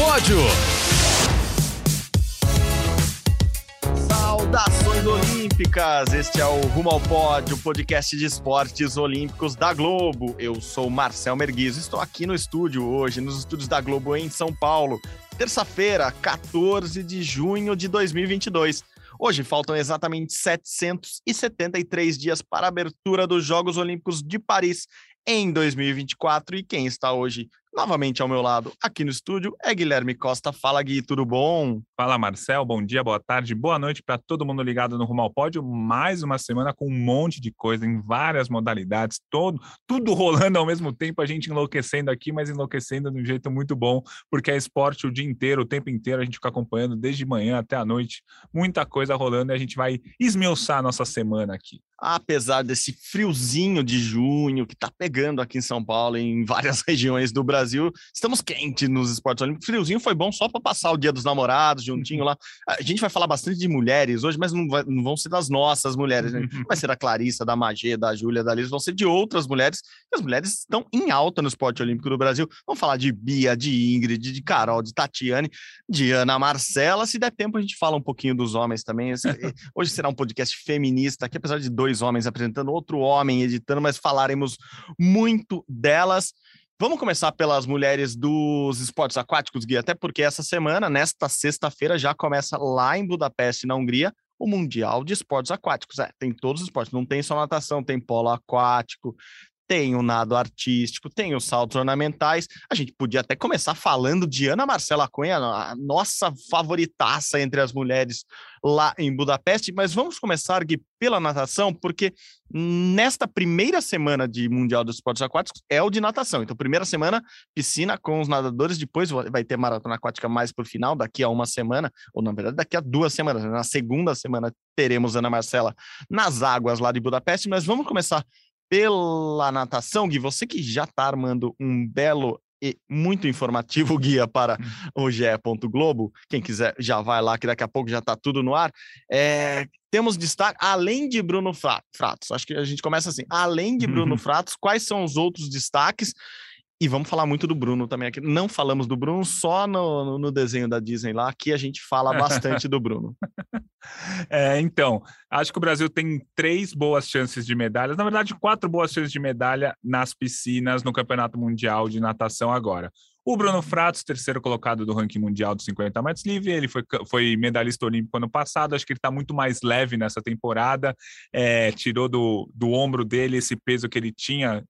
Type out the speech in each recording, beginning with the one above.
pódio. Saudações olímpicas! Este é o Rumo ao Pódio, podcast de esportes olímpicos da Globo. Eu sou Marcel Merguiz, estou aqui no estúdio hoje, nos estúdios da Globo em São Paulo, terça-feira, 14 de junho de 2022. Hoje faltam exatamente 773 dias para a abertura dos Jogos Olímpicos de Paris em 2024 e quem está hoje novamente ao meu lado aqui no estúdio é Guilherme Costa. Fala Gui, tudo bom? Fala Marcel, bom dia, boa tarde, boa noite para todo mundo ligado no Rumo ao Pódio. Mais uma semana com um monte de coisa em várias modalidades, todo, tudo rolando ao mesmo tempo, a gente enlouquecendo aqui, mas enlouquecendo de um jeito muito bom, porque é esporte o dia inteiro, o tempo inteiro, a gente fica acompanhando desde manhã até a noite, muita coisa rolando e a gente vai esmiuçar a nossa semana aqui apesar desse friozinho de junho que está pegando aqui em São Paulo e em várias regiões do Brasil, estamos quentes nos esportes olímpicos. Friozinho foi bom só para passar o dia dos namorados juntinho lá. A gente vai falar bastante de mulheres hoje, mas não, vai, não vão ser das nossas mulheres, né? Vai ser da Clarissa, da Magê, da Júlia, da Liz, vão ser de outras mulheres. E as mulheres estão em alta no esporte olímpico do Brasil. Vamos falar de Bia, de Ingrid, de Carol, de Tatiane, de Ana Marcela. Se der tempo, a gente fala um pouquinho dos homens também. Hoje será um podcast feminista, que apesar de dois homens apresentando, outro homem editando, mas falaremos muito delas. Vamos começar pelas mulheres dos esportes aquáticos, Gui, até porque essa semana, nesta sexta-feira, já começa lá em Budapeste, na Hungria, o Mundial de Esportes Aquáticos. É, tem todos os esportes, não tem só natação, tem polo aquático, tem o nado artístico, tem os saltos ornamentais. A gente podia até começar falando de Ana Marcela Cunha, a nossa favoritaça entre as mulheres lá em Budapeste, mas vamos começar, Gui, pela natação, porque nesta primeira semana de Mundial dos Esportes Aquáticos é o de natação. Então, primeira semana, piscina com os nadadores, depois vai ter maratona aquática mais o final, daqui a uma semana, ou na verdade, daqui a duas semanas. Na segunda semana teremos Ana Marcela nas águas lá de Budapeste, mas vamos começar pela natação, Gui, você que já está armando um belo e muito informativo guia para hum. o GE. Globo. Quem quiser já vai lá, que daqui a pouco já está tudo no ar. É, temos destaque, além de Bruno Fratos, acho que a gente começa assim, além de Bruno Fratos, quais são os outros destaques? E vamos falar muito do Bruno também aqui. Não falamos do Bruno só no, no desenho da Disney lá, que a gente fala bastante do Bruno. É, então, acho que o Brasil tem três boas chances de medalhas, na verdade, quatro boas chances de medalha nas piscinas no Campeonato Mundial de Natação agora. O Bruno Fratos, terceiro colocado do ranking mundial dos 50 metros livre, ele foi, foi medalhista olímpico ano passado. Acho que ele está muito mais leve nessa temporada. É, tirou do, do ombro dele esse peso que ele tinha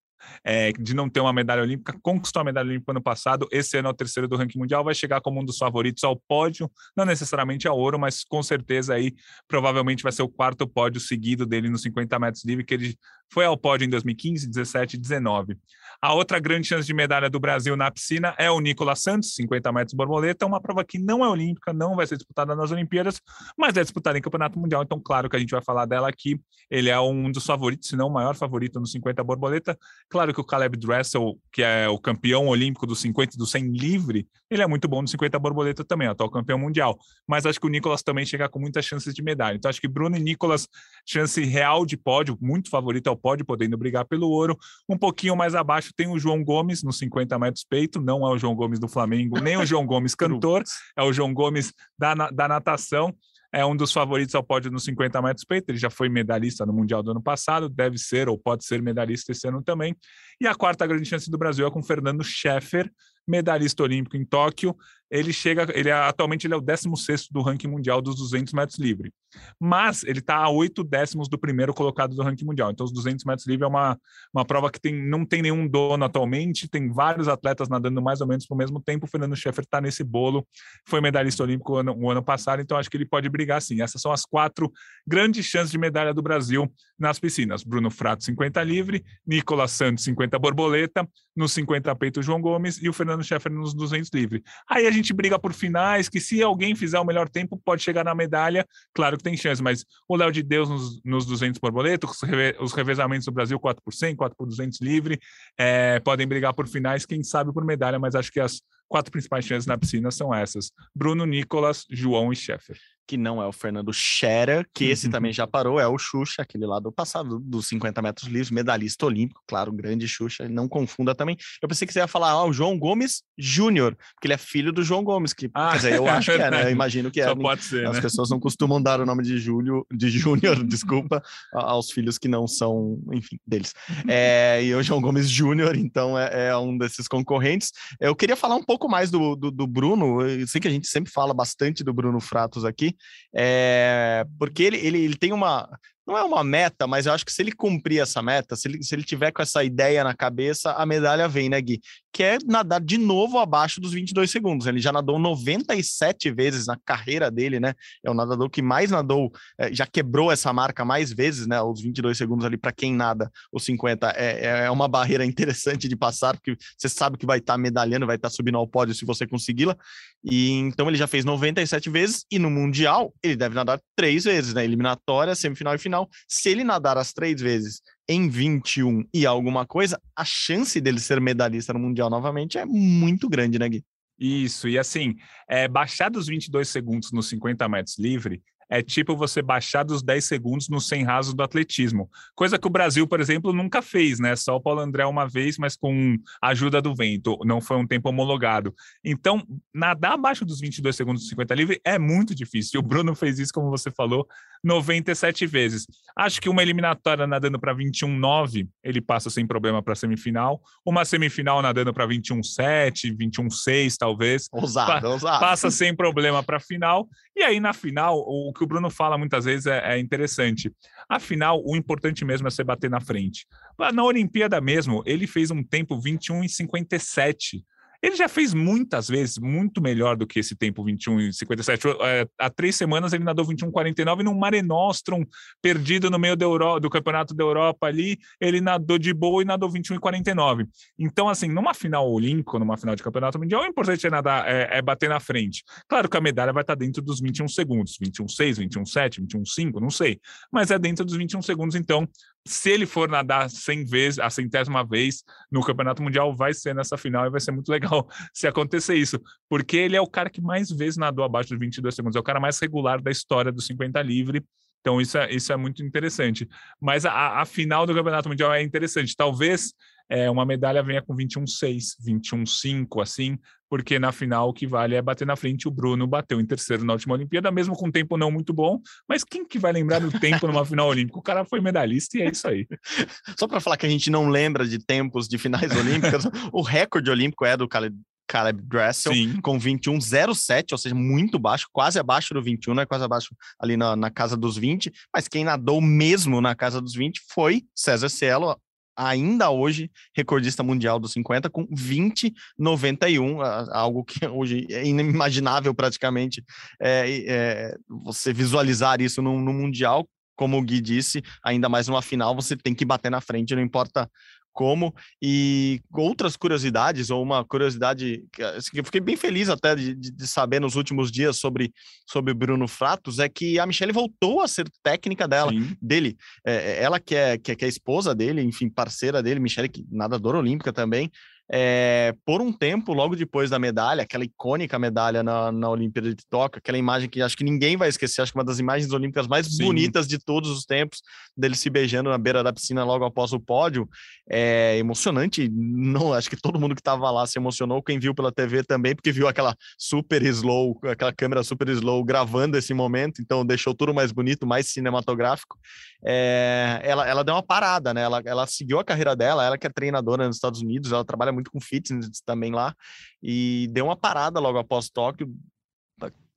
é, de não ter uma medalha olímpica, conquistou a medalha olímpica ano passado, esse ano é o terceiro do ranking mundial, vai chegar como um dos favoritos ao pódio, não necessariamente ao ouro, mas com certeza aí provavelmente vai ser o quarto pódio seguido dele nos 50 metros livre, que ele foi ao pódio em 2015, 17 e 19. A outra grande chance de medalha do Brasil na piscina é o Nicolas Santos, 50 metros borboleta, uma prova que não é olímpica, não vai ser disputada nas Olimpíadas, mas é disputada em Campeonato Mundial, então claro que a gente vai falar dela aqui. Ele é um dos favoritos, se não o maior favorito no 50 borboleta. Claro que o Caleb Dressel, que é o campeão olímpico do 50 e do 100 livre, ele é muito bom no 50 borboleta também, atual campeão mundial. Mas acho que o Nicolas também chega com muitas chances de medalha. Então acho que Bruno e Nicolas, chance real de pódio, muito favorito ao pódio, podendo brigar pelo ouro. Um pouquinho mais abaixo tem o João Gomes no 50 metros peito, não é o João Gomes do Flamengo, nem o João Gomes cantor, é o João Gomes da, da natação é um dos favoritos ao pódio nos 50 metros peito. Ele já foi medalhista no Mundial do ano passado, deve ser ou pode ser medalhista esse ano também. E a quarta grande chance do Brasil é com Fernando Scheffer, medalhista olímpico em Tóquio. Ele chega, ele é, atualmente ele é o 16 do ranking mundial dos 200 metros livre. Mas ele está a oito décimos do primeiro colocado do ranking mundial. Então os 200 metros livre é uma, uma prova que tem, não tem nenhum dono atualmente, tem vários atletas nadando mais ou menos ao mesmo tempo. O Fernando Scheffer está nesse bolo, foi medalhista olímpico o ano, o ano passado, então acho que ele pode brigar sim. Essas são as quatro grandes chances de medalha do Brasil nas piscinas. Bruno Frato, 50 livre, Nicolas Santos, 50 borboleta, nos 50 peito João Gomes e o Fernando Fernando Scheffer nos 200 livre. Aí a gente briga por finais, que se alguém fizer o melhor tempo, pode chegar na medalha, claro tem chance, mas o Léo de Deus nos, nos 200 borboleta, os, reve, os revezamentos do Brasil 4 por 100, 4 por 200 livre, é, podem brigar por finais, quem sabe por medalha, mas acho que as quatro principais chances na piscina são essas: Bruno, Nicolas, João e Scheffer que não é o Fernando Scherer, que esse também já parou, é o Xuxa, aquele lá do passado, dos 50 metros livres, medalhista olímpico, claro, grande Xuxa, não confunda também. Eu pensei que você ia falar, ah, o João Gomes Júnior, porque ele é filho do João Gomes, que, ah, quer dizer, eu acho que é, né? Eu imagino que é. Só pode ser, As né? pessoas não costumam dar o nome de Júlio, de Júnior, desculpa, aos filhos que não são, enfim, deles. É, e o João Gomes Júnior, então, é, é, um desses concorrentes. Eu queria falar um pouco mais do, do, do Bruno, eu sei que a gente sempre fala bastante do Bruno Fratos aqui, é, porque ele, ele, ele tem uma não é uma meta, mas eu acho que se ele cumprir essa meta, se ele, se ele tiver com essa ideia na cabeça, a medalha vem, né, Gui? Que é nadar de novo abaixo dos 22 segundos. Ele já nadou 97 vezes na carreira dele, né? É o nadador que mais nadou, é, já quebrou essa marca mais vezes, né? Os 22 segundos ali para quem nada, os 50 é, é uma barreira interessante de passar, porque você sabe que vai estar tá medalhando, vai estar tá subindo ao pódio se você consegui-la. E então ele já fez 97 vezes e no Mundial ele deve nadar três vezes, né? Eliminatória, semifinal e final. Se ele nadar as três vezes em 21 e alguma coisa, a chance dele ser medalhista no Mundial novamente é muito grande, né, Gui? Isso, e assim, é, baixar dos 22 segundos nos 50 metros livre é tipo você baixar dos 10 segundos no 100 raso do atletismo. Coisa que o Brasil, por exemplo, nunca fez, né? Só o Paulo André uma vez, mas com ajuda do vento. Não foi um tempo homologado. Então, nadar abaixo dos 22 segundos do 50 livre é muito difícil. E o Bruno fez isso, como você falou, 97 vezes. Acho que uma eliminatória nadando para 21,9, ele passa sem problema para semifinal. Uma semifinal nadando para 21,7, 21,6, talvez. Ousado, pa ousado. Passa sem problema para a final. E aí, na final, o que o Bruno fala muitas vezes é, é interessante. Afinal, o importante mesmo é você bater na frente. Na Olimpíada mesmo, ele fez um tempo 21 e 57. Ele já fez muitas vezes muito melhor do que esse tempo 21 e 57. É, há três semanas ele nadou 21 49 num Mare Nostrum, perdido no meio do, Campeonato da Europa ali. Ele nadou de boa e nadou 21 e 49. Então, assim, numa final olímpica, numa final de Campeonato Mundial, o importante é, nadar, é, é bater na frente. Claro que a medalha vai estar dentro dos 21 segundos, 21 6, 21 7, 21 5, não sei. Mas é dentro dos 21 segundos, então se ele for nadar 100 vezes, a centésima vez no Campeonato Mundial, vai ser nessa final e vai ser muito legal se acontecer isso, porque ele é o cara que mais vezes nadou abaixo de 22 segundos, é o cara mais regular da história do 50 livre. Então, isso é, isso é muito interessante. Mas a, a final do Campeonato Mundial é interessante. Talvez é, uma medalha venha com 21,6, 21,5, assim, porque na final o que vale é bater na frente. O Bruno bateu em terceiro na última Olimpíada, mesmo com um tempo não muito bom. Mas quem que vai lembrar do tempo numa final olímpica? O cara foi medalhista e é isso aí. Só para falar que a gente não lembra de tempos de finais olímpicas, o recorde olímpico é do Caleb, Caleb Dressel Sim. com 21,07, ou seja, muito baixo, quase abaixo do 21, né? Quase abaixo ali na, na casa dos 20. Mas quem nadou mesmo na casa dos 20 foi César Cielo, ainda hoje recordista mundial dos 50 com 20,91, algo que hoje é inimaginável praticamente é, é, você visualizar isso no, no mundial. Como o Gui disse, ainda mais numa final, você tem que bater na frente, não importa como. E outras curiosidades, ou uma curiosidade assim, que eu fiquei bem feliz até de, de, saber nos últimos dias sobre, sobre o Bruno Fratos, é que a Michelle voltou a ser técnica dela, Sim. dele. É, ela que é, que é, que é esposa dele, enfim, parceira dele, Michelle, que nadadora olímpica também, é, por um tempo, logo depois da medalha, aquela icônica medalha na, na Olimpíada de Tóquio, aquela imagem que acho que ninguém vai esquecer, acho que uma das imagens olímpicas mais Sim. bonitas de todos os tempos, dele se beijando na beira da piscina logo após o pódio, é emocionante, não, acho que todo mundo que estava lá se emocionou, quem viu pela TV também, porque viu aquela super slow, aquela câmera super slow gravando esse momento, então deixou tudo mais bonito, mais cinematográfico, é, ela, ela deu uma parada, né, ela, ela seguiu a carreira dela, ela que é treinadora nos Estados Unidos, ela trabalha muito com fitness também lá, e deu uma parada logo após Tóquio,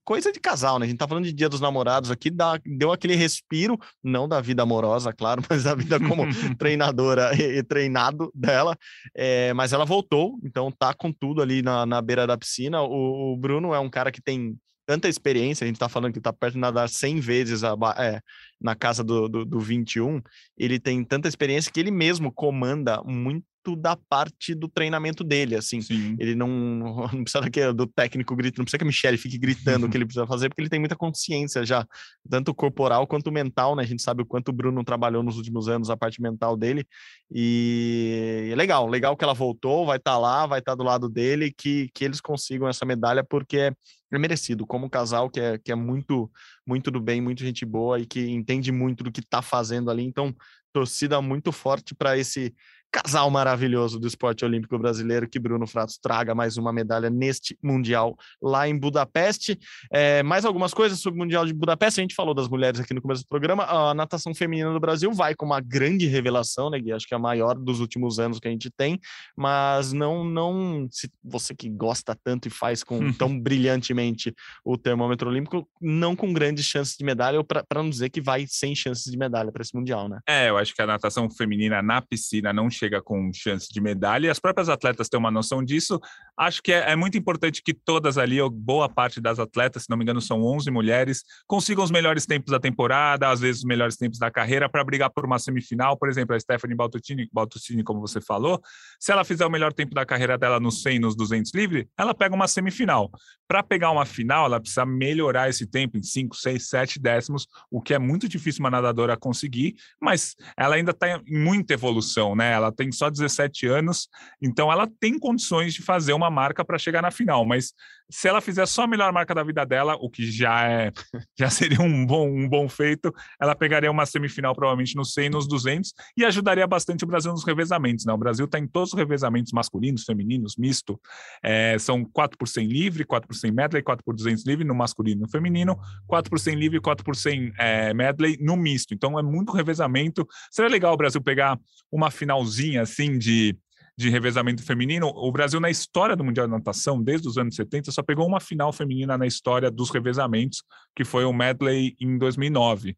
coisa de casal, né? A gente tá falando de Dia dos Namorados aqui, dá, deu aquele respiro, não da vida amorosa, claro, mas da vida como treinadora e, e, treinado dela. É, mas ela voltou, então tá com tudo ali na, na beira da piscina. O, o, Bruno é um cara que tem tanta experiência, a gente tá falando que tá perto de nadar 100 vezes a, é, na casa do, do, do 21, ele tem tanta experiência que ele mesmo comanda muito da parte do treinamento dele, assim. Sim. Ele não, não precisa que do técnico grito, não precisa que a Michelle fique gritando o que ele precisa fazer, porque ele tem muita consciência já, tanto corporal quanto mental, né? A gente sabe o quanto o Bruno trabalhou nos últimos anos a parte mental dele. E é legal, legal que ela voltou, vai estar tá lá, vai estar tá do lado dele, que, que eles consigam essa medalha, porque é merecido, como casal que é, que é muito, muito do bem, muito gente boa e que entende muito do que está fazendo ali. Então, torcida muito forte para esse casal maravilhoso do esporte olímpico brasileiro, que Bruno Fratos traga mais uma medalha neste Mundial lá em Budapeste. É, mais algumas coisas sobre o Mundial de Budapeste, a gente falou das mulheres aqui no começo do programa, a natação feminina do Brasil vai com uma grande revelação, né, Gui? Acho que é a maior dos últimos anos que a gente tem, mas não, não, se você que gosta tanto e faz com tão brilhantemente o termômetro olímpico, não com grandes chances de medalha, ou para não dizer que vai sem chances de medalha para esse Mundial, né? É, eu acho que a natação feminina na piscina não chega com chance de medalha, e as próprias atletas têm uma noção disso. Acho que é, é, muito importante que todas ali, ou boa parte das atletas, se não me engano, são 11 mulheres, consigam os melhores tempos da temporada, às vezes os melhores tempos da carreira, para brigar por uma semifinal. Por exemplo, a Stephanie Baltutini, Baltutini, como você falou, se ela fizer o melhor tempo da carreira dela no 100 nos 200 livre, ela pega uma semifinal. Para pegar uma final, ela precisa melhorar esse tempo em 5, 6, 7 décimos, o que é muito difícil uma nadadora conseguir, mas ela ainda está em muita evolução, né? Ela tem só 17 anos, então ela tem condições de fazer uma marca para chegar na final, mas se ela fizer só a melhor marca da vida dela, o que já é já seria um bom, um bom feito, ela pegaria uma semifinal provavelmente no 100 nos 200 e ajudaria bastante o Brasil nos revezamentos, né? O Brasil está em todos os revezamentos masculinos, femininos, misto, é, são 4 por 100 livre, 4 por 100 medley, 4 por 200 livre no masculino e no feminino, 4 por 100 livre, 4 por 100 é, medley no misto. Então é muito revezamento. Seria legal o Brasil pegar uma finalzinha assim de de revezamento feminino, o Brasil, na história do Mundial de Natação, desde os anos 70, só pegou uma final feminina na história dos revezamentos, que foi o medley em 2009.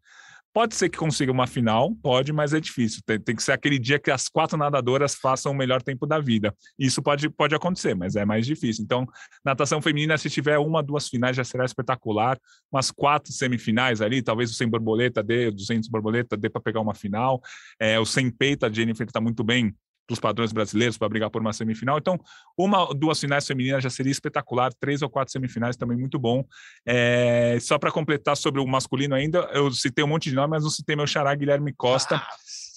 Pode ser que consiga uma final, pode, mas é difícil. Tem, tem, que ser aquele dia que as quatro nadadoras façam o melhor tempo da vida. Isso pode, pode acontecer, mas é mais difícil. Então, natação feminina, se tiver uma, duas finais, já será espetacular. Umas quatro semifinais ali, talvez o 100 borboleta dê, 200 borboleta dê para pegar uma final. É, o 100 peito, a Jennifer está muito bem dos padrões brasileiros para brigar por uma semifinal. Então, uma, duas finais femininas já seria espetacular, três ou quatro semifinais também muito bom. É, só para completar sobre o masculino ainda, eu citei um monte de nomes, mas não citei meu xará Guilherme Costa, ah,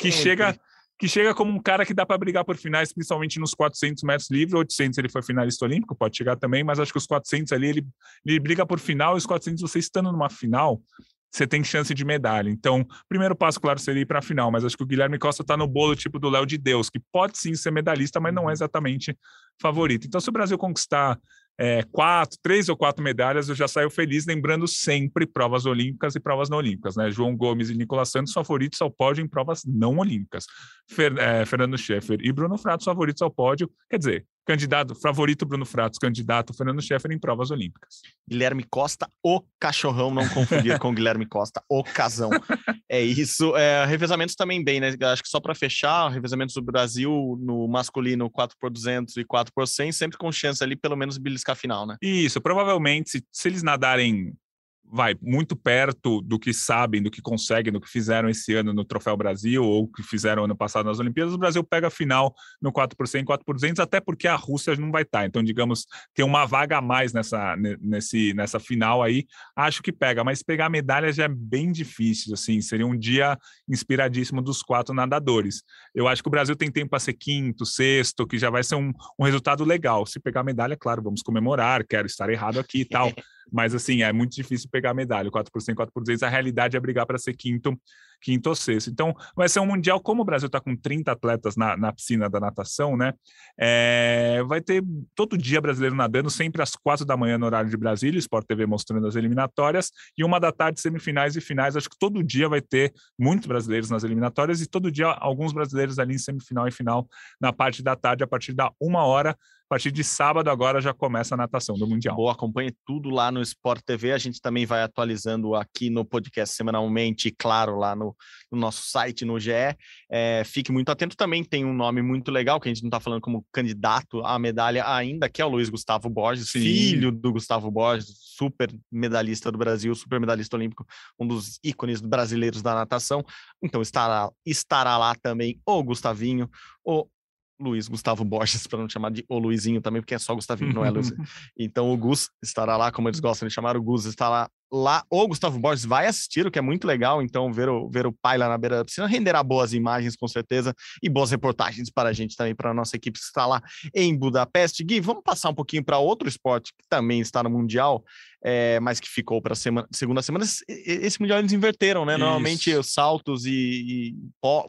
que chega que chega como um cara que dá para brigar por finais, principalmente nos 400 metros livre, 800 ele foi finalista olímpico, pode chegar também, mas acho que os 400 ali ele, ele briga por final e os 400 você estando numa final, você tem chance de medalha. Então, primeiro passo, claro, seria ir para a final, mas acho que o Guilherme Costa está no bolo tipo do Léo de Deus, que pode sim ser medalhista, mas não é uhum. exatamente favorito. Então, se o Brasil conquistar é, quatro, três ou quatro medalhas, eu já saio feliz, lembrando sempre provas olímpicas e provas não olímpicas, né? João Gomes e Nicolas Santos favoritos ao pódio em provas não olímpicas. Fer, é, Fernando Scheffer e Bruno Fratos favoritos ao pódio, quer dizer, candidato favorito Bruno Fratos, candidato Fernando Scheffer em provas olímpicas. Guilherme Costa, o cachorrão, não confundir com Guilherme Costa, o casão. É isso. É, revezamentos também bem, né? Acho que só para fechar, revezamentos do Brasil no masculino 4 por 200 e 4 por 100, sempre com chance ali pelo menos beliscar a final, né? Isso, provavelmente se, se eles nadarem vai muito perto do que sabem, do que conseguem, do que fizeram esse ano no Troféu Brasil ou que fizeram ano passado nas Olimpíadas, o Brasil pega a final no 4 por 100, 4 por 200, até porque a Rússia não vai estar. Então, digamos, tem uma vaga a mais nessa, nesse, nessa final aí, acho que pega, mas pegar medalha já é bem difícil, assim, seria um dia inspiradíssimo dos quatro nadadores. Eu acho que o Brasil tem tempo para ser quinto, sexto, que já vai ser um, um resultado legal. Se pegar medalha, claro, vamos comemorar, quero estar errado aqui e tal. Mas, assim, é muito difícil pegar medalha. 4 por 100, 4 por 200, a realidade é brigar para ser quinto, quinto ou sexto. Então, vai ser um mundial, como o Brasil está com 30 atletas na, na piscina da natação, né? É, vai ter todo dia brasileiro nadando, sempre às quatro da manhã no horário de Brasília, Sport TV mostrando as eliminatórias, e uma da tarde, semifinais e finais. Acho que todo dia vai ter muitos brasileiros nas eliminatórias e todo dia alguns brasileiros ali em semifinal e final na parte da tarde, a partir da uma hora. A partir de sábado agora já começa a natação do Mundial. Boa, acompanhe tudo lá no Sport TV. A gente também vai atualizando aqui no podcast semanalmente, claro, lá no, no nosso site, no GE. É, fique muito atento também, tem um nome muito legal, que a gente não está falando como candidato à medalha ainda, que é o Luiz Gustavo Borges, Sim. filho do Gustavo Borges, super medalhista do Brasil, super medalhista olímpico, um dos ícones brasileiros da natação. Então estará, estará lá também o Gustavinho, o Luiz Gustavo Borges, para não chamar de o Luizinho também, porque é só Gustavinho, não é Luiz. Então o Gus estará lá, como eles gostam de chamar, o Gus estará, lá. O Gustavo Borges vai assistir, o que é muito legal. Então, ver o, ver o pai lá na beira da piscina renderá boas imagens, com certeza, e boas reportagens para a gente também, para a nossa equipe que está lá em Budapeste. Gui, vamos passar um pouquinho para outro esporte que também está no Mundial, é, mas que ficou para a semana, segunda semana. Esse Mundial eles inverteram, né? Isso. Normalmente os saltos e, e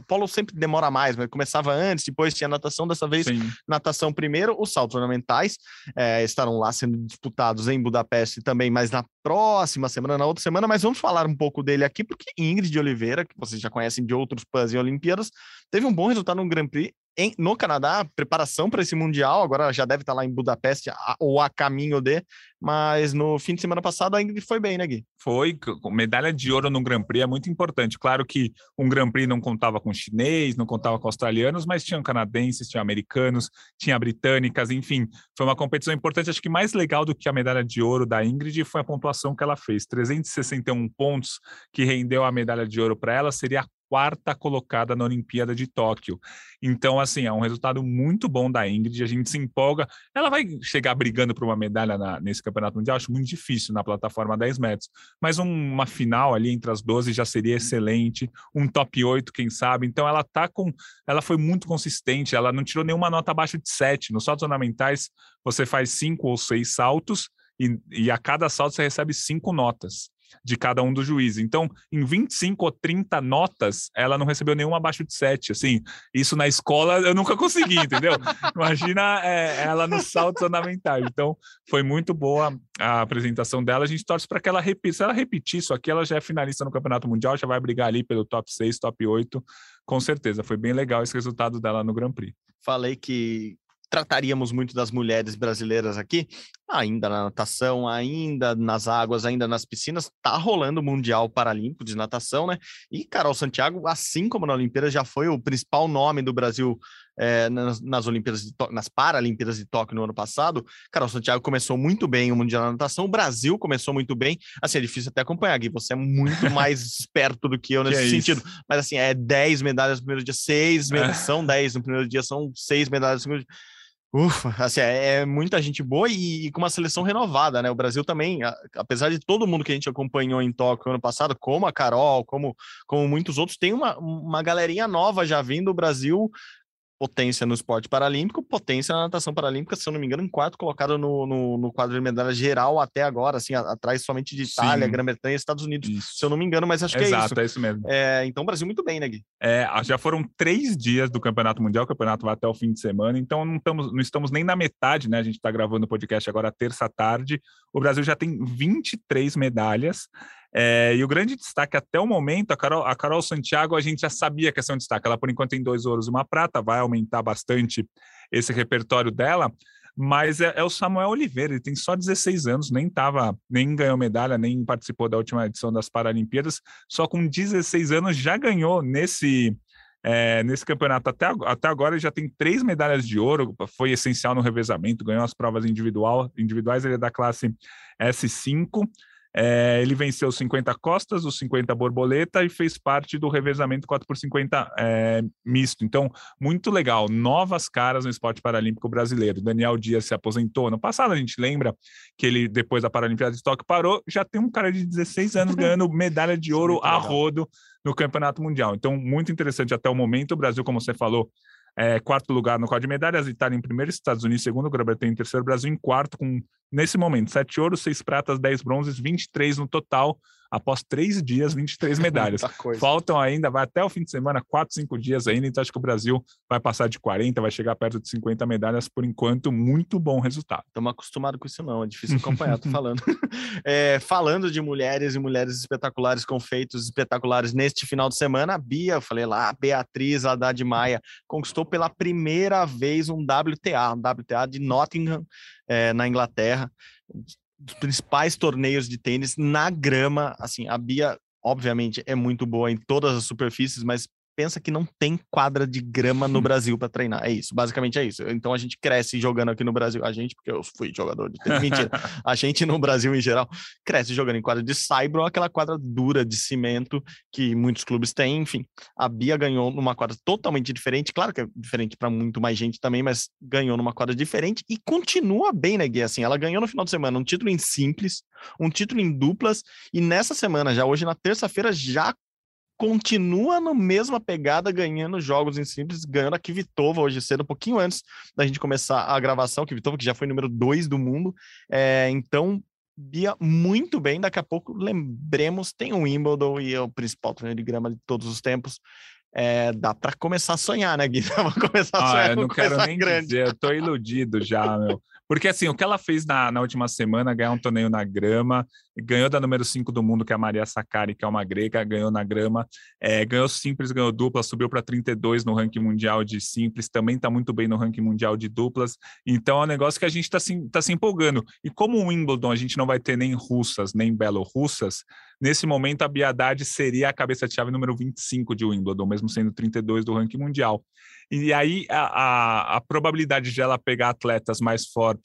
polo sempre demora mais, mas começava antes, depois tinha natação. Dessa vez, Sim. natação primeiro, os saltos ornamentais é, estarão lá sendo disputados em Budapeste também, mas na próxima semana, na outra semana. Mas vamos falar um pouco dele aqui, porque Ingrid Oliveira, que vocês já conhecem de outros PANs e Olimpíadas, teve um bom resultado no Grand Prix em, no Canadá, preparação para esse Mundial, agora já deve estar tá lá em Budapeste a, ou a caminho de, mas no fim de semana passado a Ingrid foi bem, né, Gui? Foi, medalha de ouro no Grand Prix é muito importante. Claro que um Grand Prix não contava com chinês, não contava com australianos, mas tinham canadenses, tinha americanos, tinha britânicas, enfim, foi uma competição importante. Acho que mais legal do que a medalha de ouro da Ingrid foi a pontuação que ela fez, 361 pontos, que rendeu a medalha de ouro para ela, seria a quarta colocada na Olimpíada de Tóquio. Então, assim, é um resultado muito bom da Ingrid, a gente se empolga. Ela vai chegar brigando por uma medalha na, nesse campeonato mundial, acho muito difícil na plataforma 10 metros, mas um, uma final ali entre as 12 já seria excelente, um top 8, quem sabe. Então, ela tá com. Ela foi muito consistente, ela não tirou nenhuma nota abaixo de 7. Nos saltos ornamentais, você faz cinco ou seis saltos. E, e a cada salto você recebe cinco notas de cada um dos juízes. Então, em 25 ou 30 notas, ela não recebeu nenhuma abaixo de 7. Assim, isso na escola eu nunca consegui, entendeu? Imagina é, ela nos saltos ornamentais. Então, foi muito boa a apresentação dela. A gente torce para que ela repita. Se ela repetir isso aqui, ela já é finalista no Campeonato Mundial, já vai brigar ali pelo top 6, top 8. Com certeza, foi bem legal esse resultado dela no Grand Prix. Falei que trataríamos muito das mulheres brasileiras aqui, ainda na natação, ainda nas águas, ainda nas piscinas, tá rolando o Mundial Paralímpico de Natação, né? E Carol Santiago, assim como na Olimpíada, já foi o principal nome do Brasil é, nas, nas Olimpíadas, de, nas Paralimpíadas de Tóquio no ano passado. Carol Santiago começou muito bem o Mundial da Natação, o Brasil começou muito bem. Assim, é difícil até acompanhar, Gui, você é muito mais esperto do que eu nesse que é sentido. Mas assim, é 10 medalhas no primeiro dia, 6 é. são 10 no primeiro dia, são 6 medalhas no segundo dia Ufa, assim, é, é, muita gente boa e, e, com uma seleção renovada, né? O Brasil também, a, apesar de todo mundo que a gente acompanhou em Tóquio ano passado, como a Carol, como, como muitos outros, tem uma, uma galerinha nova já vindo. O Brasil potência no esporte paralímpico, potência na natação paralímpica, se eu não me engano, em quarto colocado no, no, no quadro de medalha geral até agora, assim, atrás somente de Itália, Grã-Bretanha e Estados Unidos, isso. se eu não me engano, mas acho Exato, que é isso. é isso mesmo. É, então, o Brasil muito bem, né, Gui? É, já foram três dias do Campeonato Mundial, o campeonato vai até o fim de semana, então não estamos, não estamos nem na metade, né? A gente está gravando o podcast agora terça-tarde. O Brasil já tem 23 medalhas. É, e o grande destaque até o momento, a Carol, a Carol Santiago, a gente já sabia que ia ser um destaque. Ela, por enquanto, tem dois ouros e uma prata, vai aumentar bastante esse repertório dela. Mas é, é, o Samuel Oliveira, ele tem só 16 anos, nem tava, nem ganhou medalha, nem participou da última edição das Paralimpíadas. Só com 16 anos já ganhou nesse é, nesse campeonato até, até agora ele já tem três medalhas de ouro, foi essencial no revezamento, ganhou as provas individual, individuais, ele é da classe S5, é, ele venceu 50 costas, os 50 borboleta e fez parte do revezamento 4x50 é, misto. Então, muito legal. Novas caras no esporte paralímpico brasileiro. Daniel Dias se aposentou no passado, a gente lembra que ele, depois da Paralimpíada de Tóquio, parou. Já tem um cara de 16 anos ganhando medalha de ouro a rodo no Campeonato Mundial. Então, muito interessante até o momento. O Brasil, como você falou, é, quarto lugar no quadro de medalhas, Itália em primeiro, Estados Unidos em segundo, Grã-Bretanha em terceiro, Brasil em quarto, com, nesse momento, sete ouros, seis pratas, dez bronzes, 23 no total, após três dias, 23 medalhas. Faltam ainda, vai até o fim de semana, quatro, cinco dias ainda, então acho que o Brasil vai passar de 40, vai chegar perto de 50 medalhas, por enquanto, muito bom resultado. Estamos acostumados com isso não, é difícil acompanhar, tô falando. é, falando de mulheres e mulheres espetaculares com feitos espetaculares neste final de semana, a Bia, eu falei lá, a Beatriz Haddad Maia, conquistou pela primeira vez um WTA, um WTA de Nottingham, é, na Inglaterra, dos principais torneios de tênis na grama. Assim, a Bia, obviamente, é muito boa em todas as superfícies, mas pensa que não tem quadra de grama no Brasil para treinar. É isso, basicamente é isso. Então a gente cresce jogando aqui no Brasil. A gente, porque eu fui jogador de tênis, mentira. a gente no Brasil em geral cresce jogando em quadra de saibro, aquela quadra dura de cimento que muitos clubes têm. Enfim, a Bia ganhou numa quadra totalmente diferente. Claro que é diferente para muito mais gente também, mas ganhou numa quadra diferente e continua bem, né, Gui? Assim, ela ganhou no final de semana um título em simples, um título em duplas e nessa semana, já hoje na terça-feira, já continua na mesma pegada, ganhando jogos em simples, ganhando a Kvitova hoje cedo, um pouquinho antes da gente começar a gravação, Kvitova que já foi número dois do mundo, é, então Bia muito bem, daqui a pouco lembremos, tem o Wimbledon e é o principal torneio de grama de todos os tempos, é, dá para começar a sonhar, né, Gui? Vamos começar a sonhar. Ah, eu não quero nem grande. dizer, eu tô iludido já, meu. Porque assim, o que ela fez na, na última semana, ganhar um torneio na grama, ganhou da número 5 do mundo, que é a Maria Sakari, que é uma grega, ganhou na grama, é, ganhou simples, ganhou dupla, subiu para 32 no ranking mundial de simples, também está muito bem no ranking mundial de duplas. Então é um negócio que a gente está se, tá se empolgando. E como o Wimbledon a gente não vai ter nem russas, nem belorrussas, nesse momento a Biadade seria a cabeça de chave número 25 de Wimbledon, mesmo sendo 32 do ranking mundial. E aí a, a, a probabilidade de ela pegar atletas mais fortes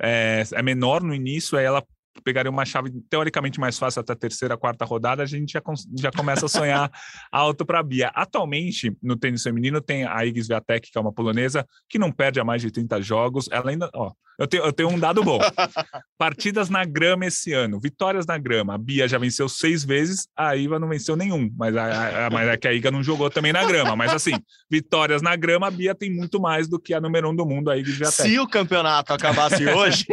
é, é menor no início, aí ela pegaria uma chave teoricamente mais fácil até a terceira, quarta rodada, a gente já, já começa a sonhar alto para a Bia. Atualmente, no tênis feminino, tem a Igis Viatek, que é uma polonesa, que não perde a mais de 30 jogos. Ela ainda. Ó, eu tenho, eu tenho um dado bom. Partidas na grama esse ano, vitórias na grama. A Bia já venceu seis vezes, a Iva não venceu nenhum. Mas, a, a, mas é que a Iga não jogou também na grama. Mas assim, vitórias na grama, a Bia tem muito mais do que a número um do mundo, a Igis Viatek. Se o campeonato acabasse hoje.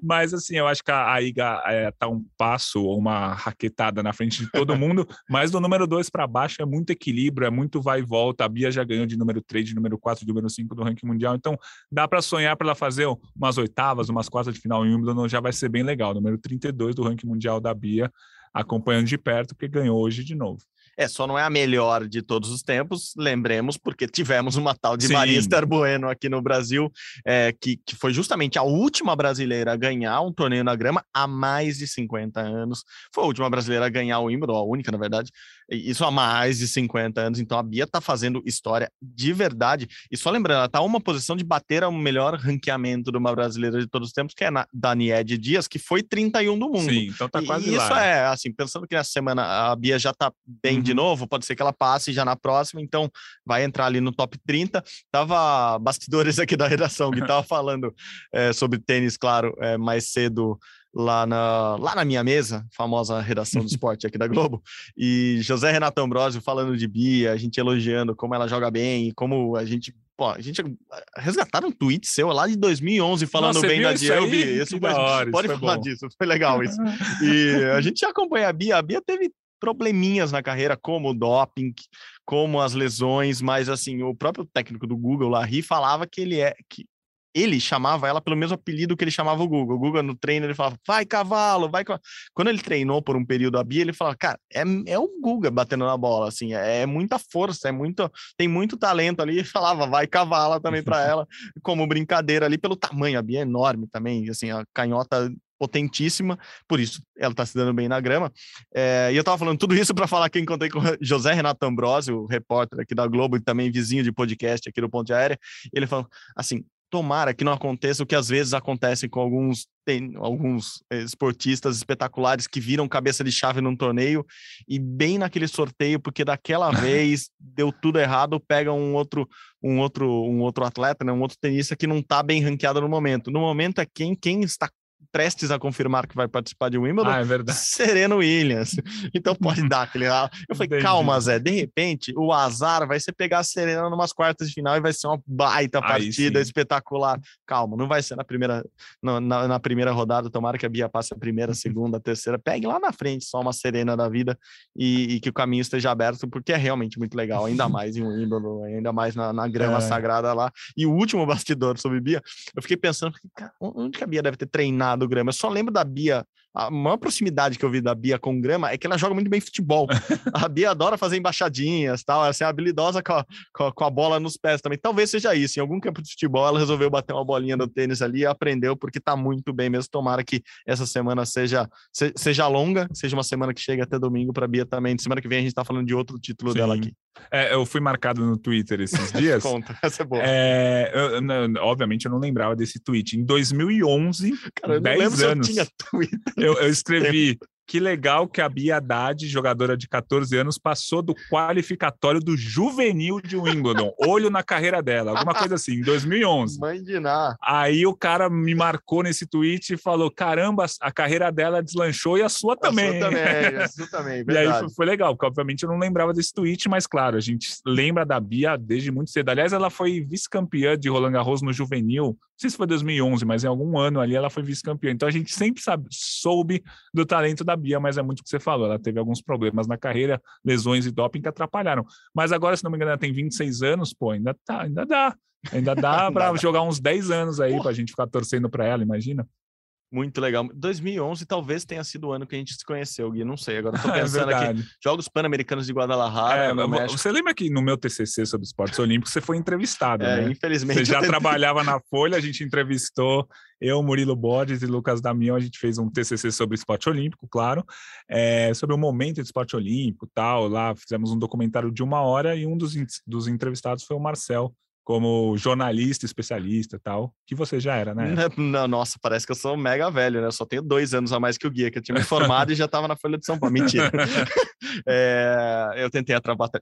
mas assim, eu acho que a, a Iga é, tá um passo ou uma raquetada na frente de todo mundo. mas do número dois para baixo é muito equilíbrio, é muito vai e volta. A Bia já ganhou de número três, de número quatro, de número cinco do ranking mundial. Então dá para sonhar para ela fazer umas oito oitavas, umas quartas de final em Wimbledon já vai ser bem legal. Número 32 do ranking mundial da Bia, acompanhando de perto, porque ganhou hoje de novo. É, só não é a melhor de todos os tempos, lembremos, porque tivemos uma tal de Sim. Maria Esther Bueno aqui no Brasil, é, que, que foi justamente a última brasileira a ganhar um torneio na grama há mais de 50 anos. Foi a última brasileira a ganhar o Wimbledon, a única, na verdade, isso há mais de 50 anos. Então a Bia tá fazendo história de verdade. E só lembrando, ela tá uma posição de bater o melhor ranqueamento de uma brasileira de todos os tempos, que é a Daniede Dias, que foi 31 do mundo. Sim, então tá quase e lá. Isso é, assim, pensando que nessa semana a Bia já tá bem uhum. de novo, pode ser que ela passe já na próxima, então vai entrar ali no top 30. Tava bastidores aqui da redação que tava falando é, sobre tênis, claro, é, mais cedo lá na, lá na minha mesa, famosa redação do esporte aqui da Globo, e José Renato Ambrosio falando de Bia, a gente elogiando como ela joga bem, e como a gente, pô, a gente resgataram um tweet seu lá de 2011 falando Nossa, bem da Bia, eu vi isso, pode, hora, pode isso falar disso, foi legal isso. E a gente acompanha a Bia, a Bia teve probleminhas na carreira, como o doping, como as lesões, mas assim, o próprio técnico do Google, Larry, falava que ele é que ele chamava ela pelo mesmo apelido que ele chamava o Google. O Google no treino ele falava, vai cavalo, vai cavalo. Quando ele treinou por um período a Bia, ele falava, cara, é, é o Guga batendo na bola, assim, é, é muita força, é muito, tem muito talento ali. E falava, vai cavalo também para ela, como brincadeira ali, pelo tamanho. A Bia é enorme também, assim, a canhota potentíssima, por isso ela está se dando bem na grama. É, e eu estava falando tudo isso para falar que encontrei com José Renato Ambrosio, repórter aqui da Globo e também vizinho de podcast aqui do Ponte Aérea. Ele falou assim: tomara que não aconteça o que às vezes acontece com alguns tem alguns eh, esportistas espetaculares que viram cabeça de chave num torneio e bem naquele sorteio porque daquela vez deu tudo errado pega um outro um outro um outro atleta né um outro tenista que não está bem ranqueado no momento. No momento é quem quem está prestes a confirmar que vai participar de Wimbledon, ah, é verdade. Sereno Williams. Então pode dar aquele. Eu falei, Entendi. calma, Zé, de repente o azar vai ser pegar a Serena numas quartas de final e vai ser uma baita partida espetacular. Calma, não vai ser na primeira, na, na, na, primeira rodada. Tomara que a Bia passe a primeira, a segunda, a terceira. Pegue lá na frente só uma Serena da vida e, e, que o caminho esteja aberto, porque é realmente muito legal, ainda mais em Wimbledon, ainda mais na, na grama é. sagrada lá. E o último bastidor sobre Bia, eu fiquei pensando, onde que a Bia deve ter treinado? Do Grêmio. Eu só lembro da Bia a maior proximidade que eu vi da Bia com grama é que ela joga muito bem futebol. a Bia adora fazer embaixadinhas, tal, ela é habilidosa com a, com a, com, a, bola nos pés também. Talvez seja isso. Em algum campo de futebol, ela resolveu bater uma bolinha no tênis ali e aprendeu, porque tá muito bem mesmo. Tomara que essa semana seja, se, seja longa, seja uma semana que chegue até domingo para Bia também. Semana que vem a gente tá falando de outro título Sim. dela aqui. É, eu fui marcado no Twitter esses dias. Conta, essa é boa. É, eu, eu, obviamente eu não lembrava desse tweet. Em 2011, Cara, 10 anos, eu, eu escrevi que legal que a Bia Haddad, jogadora de 14 anos, passou do qualificatório do juvenil de Wimbledon. Olho na carreira dela, alguma coisa assim, em 2011. Imaginar. Aí o cara me marcou nesse tweet e falou: caramba, a carreira dela deslanchou e a sua também. A sua também, a sua também, verdade. E aí foi, foi, legal, porque obviamente eu não lembrava desse tweet, mas claro, a gente lembra da Bia desde muito cedo. Aliás, ela foi vice-campeã de Roland Garros no juvenil, não sei se foi 2011, mas em algum ano ali ela foi vice-campeã. Então a gente sempre sabe, soube do talento da Bia, mas é muito o que você falou. Ela teve alguns problemas na carreira, lesões e doping que atrapalharam. Mas agora, se não me engano, ela tem 26 anos, pô, ainda tá, ainda dá. Ainda dá para jogar uns 10 anos aí para a gente ficar torcendo para ela, imagina. Muito legal. 2011 talvez tenha sido o ano que a gente se conheceu, Gui. Não sei. Agora tô é pensando é aqui. Jogos Pan-Americanos de Guadalajara. É, você lembra que no meu TCC sobre esportes olímpicos você foi entrevistado, é, né? Infelizmente. Você já trabalhava na Folha, a gente entrevistou eu, Murilo Borges e Lucas Damião. A gente fez um TCC sobre esporte olímpico, claro, é, sobre o momento do esporte olímpico, tal. Lá fizemos um documentário de uma hora e um dos, dos entrevistados foi o Marcel como jornalista, especialista tal, que você já era, né? Não, nossa, parece que eu sou mega velho, né? Eu só tenho dois anos a mais que o Guia, que eu tinha me formado e já estava na Folha de São Paulo. Mentira. é, eu tentei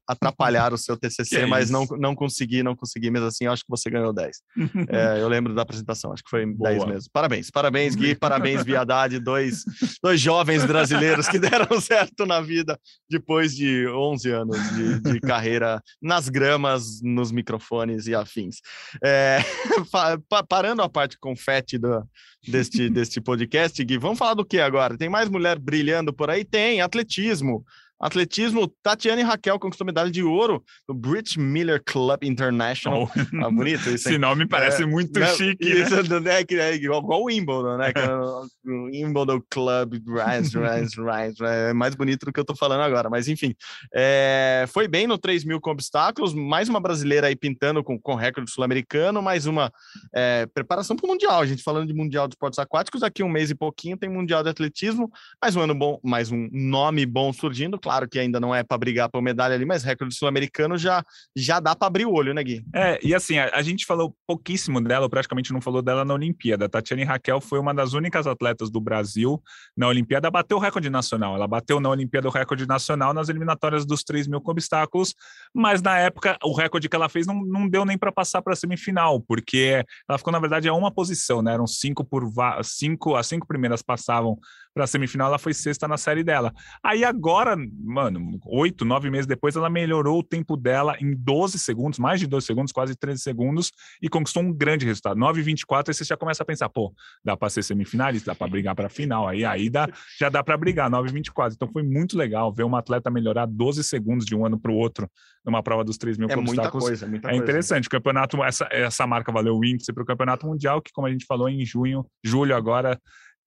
atrapalhar o seu TCC, mas não, não consegui, não consegui, mesmo assim, eu acho que você ganhou 10. É, eu lembro da apresentação, acho que foi Boa. 10 mesmo. Parabéns, parabéns, Gui, parabéns, Viadade, dois, dois jovens brasileiros que deram certo na vida depois de 11 anos de, de carreira nas gramas, nos microfones e afins. É, parando a parte confete do, deste, deste podcast, Gui, vamos falar do que agora? Tem mais mulher brilhando por aí? Tem, atletismo. Atletismo, Tatiane Raquel conquistou medalha de ouro no British Miller Club International. Oh. Ah, bonito isso. Esse nome parece é, muito chique. Isso né? é, é igual, igual o Wimbledon, né? É o Wimbledon Club, rise, rise, rise, é mais bonito do que eu tô falando agora. Mas enfim, é, foi bem no 3 mil com obstáculos. Mais uma brasileira aí pintando com, com recorde sul-americano. Mais uma é, preparação para o Mundial. A gente falando de Mundial de Esportes Aquáticos. Daqui um mês e pouquinho tem Mundial de Atletismo. Mais um ano bom, mais um nome bom surgindo. Claro que ainda não é para brigar por medalha ali, mas recorde sul-americano já, já dá para abrir o olho, né, Gui? É, e assim, a, a, gente falou pouquíssimo dela, praticamente não falou dela na Olimpíada. Tatiane Raquel foi uma das únicas atletas do Brasil na Olimpíada, bateu o recorde nacional. Ela bateu na Olimpíada o recorde nacional nas eliminatórias dos 3 mil com obstáculos, mas na época o recorde que ela fez não, não deu nem para passar para a semifinal, porque ela ficou, na verdade, a uma posição, né? Eram cinco por cinco, as cinco primeiras passavam para a semifinal, ela foi sexta na série dela. Aí agora, mano, oito, nove meses depois, ela melhorou o tempo dela em 12 segundos, mais de 12 segundos, quase 13 segundos, e conquistou um grande resultado. 9,24, aí você já começa a pensar, pô, dá para ser semifinalista, dá para brigar para a final. Aí, aí dá, já dá para brigar, 9,24. Então foi muito legal ver uma atleta melhorar 12 segundos de um ano para o outro numa prova dos 3 mil é muita coisa, muita é interessante. O campeonato, essa, essa marca valeu o índice para o campeonato mundial, que, como a gente falou, em junho, julho agora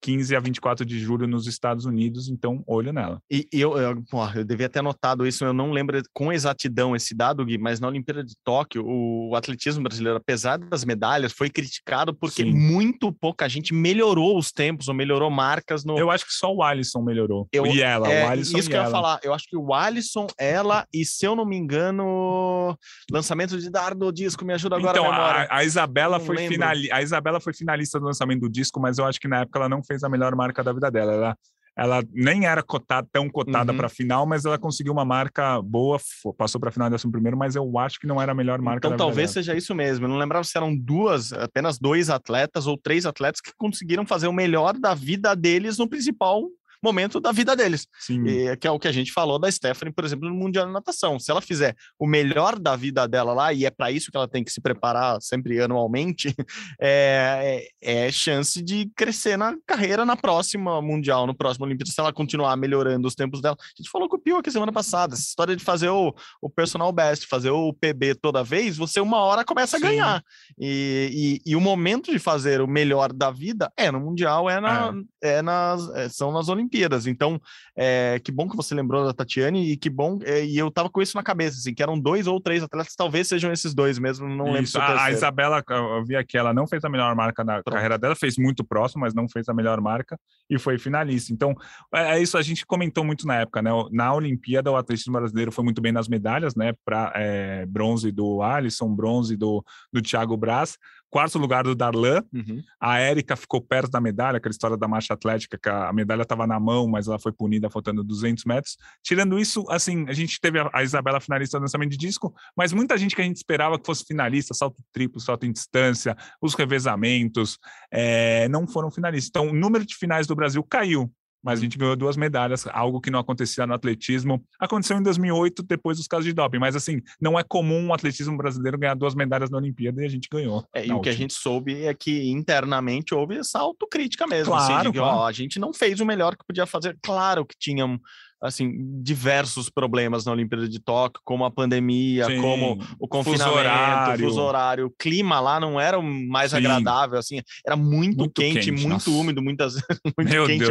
15 a 24 de julho nos Estados Unidos, então olho nela. E, e eu, eu, eu, devia ter anotado isso, eu não lembro com exatidão esse dado, Gui, mas na Olimpíada de Tóquio, o, o atletismo brasileiro, apesar das medalhas, foi criticado porque Sim. muito pouca gente melhorou os tempos ou melhorou marcas no. Eu acho que só o Alisson melhorou. Eu, e ela, é, o Alisson. Isso que eu ia falar, eu acho que o Alisson, ela e, se eu não me engano, lançamento de dardo disco, me ajuda agora então, a. A, a Isabela foi finali... a Isabela foi finalista do lançamento do disco, mas eu acho que na época ela não fez a melhor marca da vida dela. Ela, ela nem era cotada, tão cotada uhum. para a final, mas ela conseguiu uma marca boa, passou para a final décimo primeiro, mas eu acho que não era a melhor marca. Então talvez seja isso mesmo. Eu não lembrava se eram duas, apenas dois atletas ou três atletas que conseguiram fazer o melhor da vida deles no principal momento da vida deles. Sim. E, que é o que a gente falou da Stephanie, por exemplo, no Mundial de Natação. Se ela fizer o melhor da vida dela lá, e é para isso que ela tem que se preparar sempre anualmente, é, é, é, chance de crescer na carreira na próxima Mundial, no próximo Olimpíada, se ela continuar melhorando os tempos dela. A gente falou com o Pio aqui semana passada, essa história de fazer o, o personal best, fazer o PB toda vez, você uma hora começa a Sim. ganhar. E, e, e, o momento de fazer o melhor da vida é no Mundial, é, na, é. é nas, é, são nas Olimpíadas. Então, é, que bom que você lembrou da Tatiane e que bom. É, e eu tava com isso na cabeça, assim, que eram dois ou três atletas, talvez sejam esses dois mesmo, não lembro a, a Isabela, eu vi aqui, ela não fez a melhor marca na Pronto. carreira dela, fez muito próximo, mas não fez a melhor marca e foi finalista. Então, é, é isso, a gente comentou muito na época, né? Na Olimpíada, o atletismo brasileiro foi muito bem nas medalhas, né? Para é, bronze do Alisson, bronze do, do Thiago Braz, quarto lugar do Darlan. Uhum. A Érica ficou perto da medalha, aquela história da marcha atlética, que a medalha estava na mão, mas ela foi punida faltando 200 metros. Tirando isso, assim, a gente teve a, Isabela finalista no lançamento de disco, mas muita gente que a gente esperava que fosse finalista, salto triplo, salto em distância, os revezamentos, é, não foram finalistas. Então, o número de finais do Brasil caiu mas a gente ganhou duas medalhas, algo que não acontecia no atletismo. Aconteceu em 2008, depois dos casos de doping, mas assim, não é comum o atletismo brasileiro ganhar duas medalhas na Olimpíada e a gente ganhou. É, e o que a gente soube é que internamente houve essa autocrítica mesmo. Claro, assim, de, claro. Ó, a gente não fez o melhor que podia fazer. Claro que tinham assim, diversos problemas na Olimpíada de Tóquio, como a pandemia, Sim, como o confinamento, fuso horário. fuso horário, o clima lá não era o mais Sim. agradável, assim, era muito, muito quente, quente, muito nossa. úmido, muitas muito Meu quente,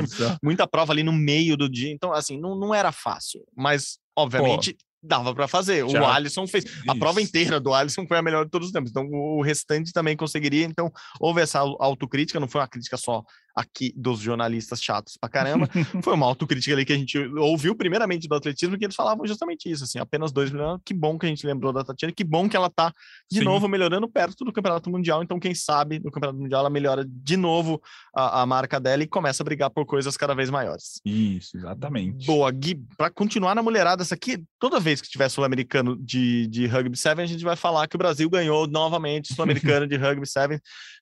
muita prova ali no meio do dia, então assim, não, não era fácil, mas obviamente Pô dava para fazer. Já. O Alisson fez. Isso. A prova inteira do Alisson foi a melhor de todos os tempos. Então, o restante também conseguiria. Então, houve essa autocrítica, não foi uma crítica só aqui dos jornalistas chatos pra caramba. Foi uma autocrítica ali que a gente ouviu primeiramente do atletismo, que eles falavam justamente isso, assim, apenas dois milhões. Que bom que a gente lembrou da Tatiana, que bom que ela tá de Sim. novo melhorando perto do Campeonato Mundial. Então, quem sabe no Campeonato Mundial ela melhora de novo a, a marca dela e começa a brigar por coisas cada vez maiores. Isso, exatamente. Boa, Gui, pra continuar na mulherada, essa aqui, toda vez que tiver sul-americano de, de Rugby 7, a gente vai falar que o Brasil ganhou novamente sul-americano de Rugby 7.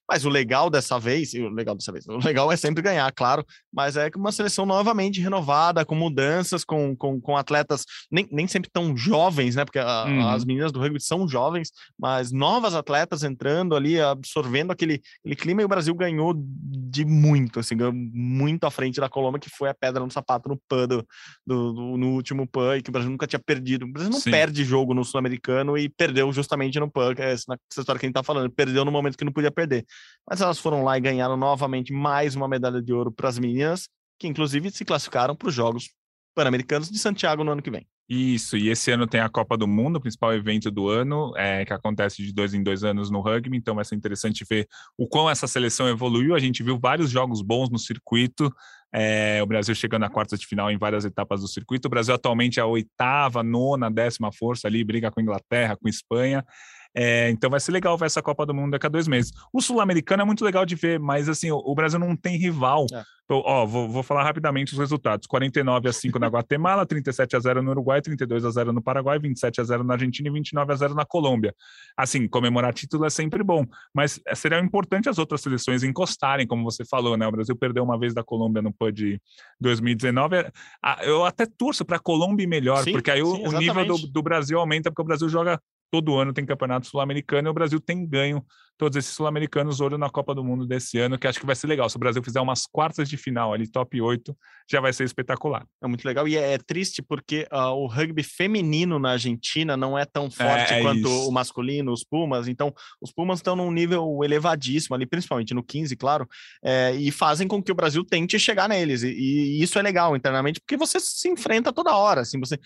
Mas o legal dessa vez, o legal dessa vez, o legal é sempre ganhar, claro, mas é uma seleção novamente renovada, com mudanças, com, com, com atletas nem, nem sempre tão jovens, né? Porque a, uhum. as meninas do rugby são jovens, mas novas atletas entrando ali, absorvendo aquele, aquele clima, e o Brasil ganhou de muito, assim, ganhou muito à frente da Colômbia, que foi a pedra no sapato no PAN do, do, do, no último PAN, e que o Brasil nunca tinha perdido. O Brasil não Sim. perde jogo no Sul-Americano e perdeu justamente no PAN, que é essa história que a gente tá falando, perdeu no momento que não podia perder. Mas elas foram lá e ganharam novamente mais uma medalha de ouro para as meninas, que inclusive se classificaram para os Jogos Pan-Americanos de Santiago no ano que vem. Isso, e esse ano tem a Copa do Mundo, o principal evento do ano, é, que acontece de dois em dois anos no rugby, então vai ser interessante ver o quão essa seleção evoluiu. A gente viu vários jogos bons no circuito, é, o Brasil chegando à quarta de final em várias etapas do circuito. O Brasil atualmente é a oitava, nona, décima força ali, briga com Inglaterra, com Espanha. É, então vai ser legal ver essa Copa do Mundo daqui a dois meses. O Sul-Americano é muito legal de ver, mas assim, o, o Brasil não tem rival. É. Então, ó, vou, vou, falar rapidamente os resultados: 49 a 5 na Guatemala, 37 a 0 no Uruguai, 32 a 0 no Paraguai, 27 a 0 na Argentina e 29 a 0 na Colômbia. Assim, comemorar título é sempre bom, mas é, seria importante as outras seleções encostarem, como você falou, né? O Brasil perdeu uma vez da Colômbia no PUD de 2019. Eu até torço para a Colômbia melhor, sim, porque aí sim, o, o nível do, do Brasil aumenta, porque o Brasil joga todo ano tem campeonato sul-americano e o Brasil tem ganho todos esses sul-americanos ouro na Copa do Mundo desse ano, que acho que vai ser legal. Se o Brasil fizer umas quartas de final ali, top 8, já vai ser espetacular. É muito legal e é, é triste porque uh, o rugby feminino na Argentina não é tão forte é, é quanto isso. o masculino, os Pumas. Então, os Pumas estão num nível elevadíssimo ali, principalmente no 15, claro, é, e fazem com que o Brasil tente chegar neles. E, e, isso é legal internamente, porque você se enfrenta toda hora. Assim, você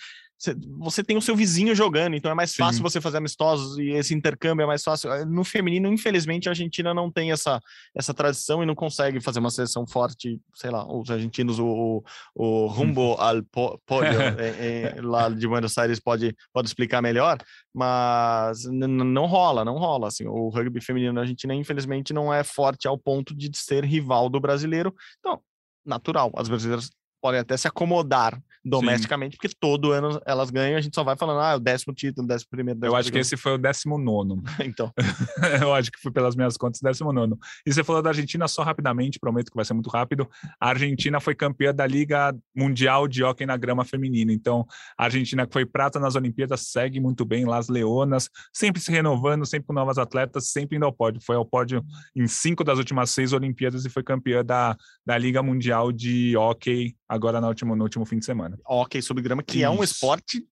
você tem o seu vizinho jogando, então é mais Sim. fácil você fazer amistosos e esse intercâmbio é mais fácil. Eh, no feminino, infelizmente, a Argentina não tem essa, essa tradição e não consegue fazer uma seleção forte, sei lá, os argentinos, o, o rumbo al pódio é, é, lá de Buenos Aires pode, pode explicar melhor, mas não rola, não rola. Assim, o rugby feminino na Argentina, infelizmente, não é forte ao ponto de ser rival do brasileiro. Então, natural, as brasileiras podem até se acomodar domesticamente, Sim. porque todo ano elas ganham, a gente só vai falando, ah, o décimo título, décimo primeiro. Décimo eu acho que esse foi o décimo nono. então. eu acho que foi pelas minhas contas, décimo nono. E você falou da Argentina só rapidamente, prometo que vai ser muito rápido. A Argentina foi campeã da Liga Mundial de Hockey na Grama Feminina. Então, a Argentina que foi prata nas Olimpíadas segue muito bem lá as Leonas, sempre se renovando, sempre com novas atletas, sempre indo ao pódio. Foi ao pódio em cinco das últimas seis Olimpíadas e foi campeã da, da Liga Mundial de Hockey agora no último, no último fim de semana. Hockey sobre grama, que Isso. é um esporte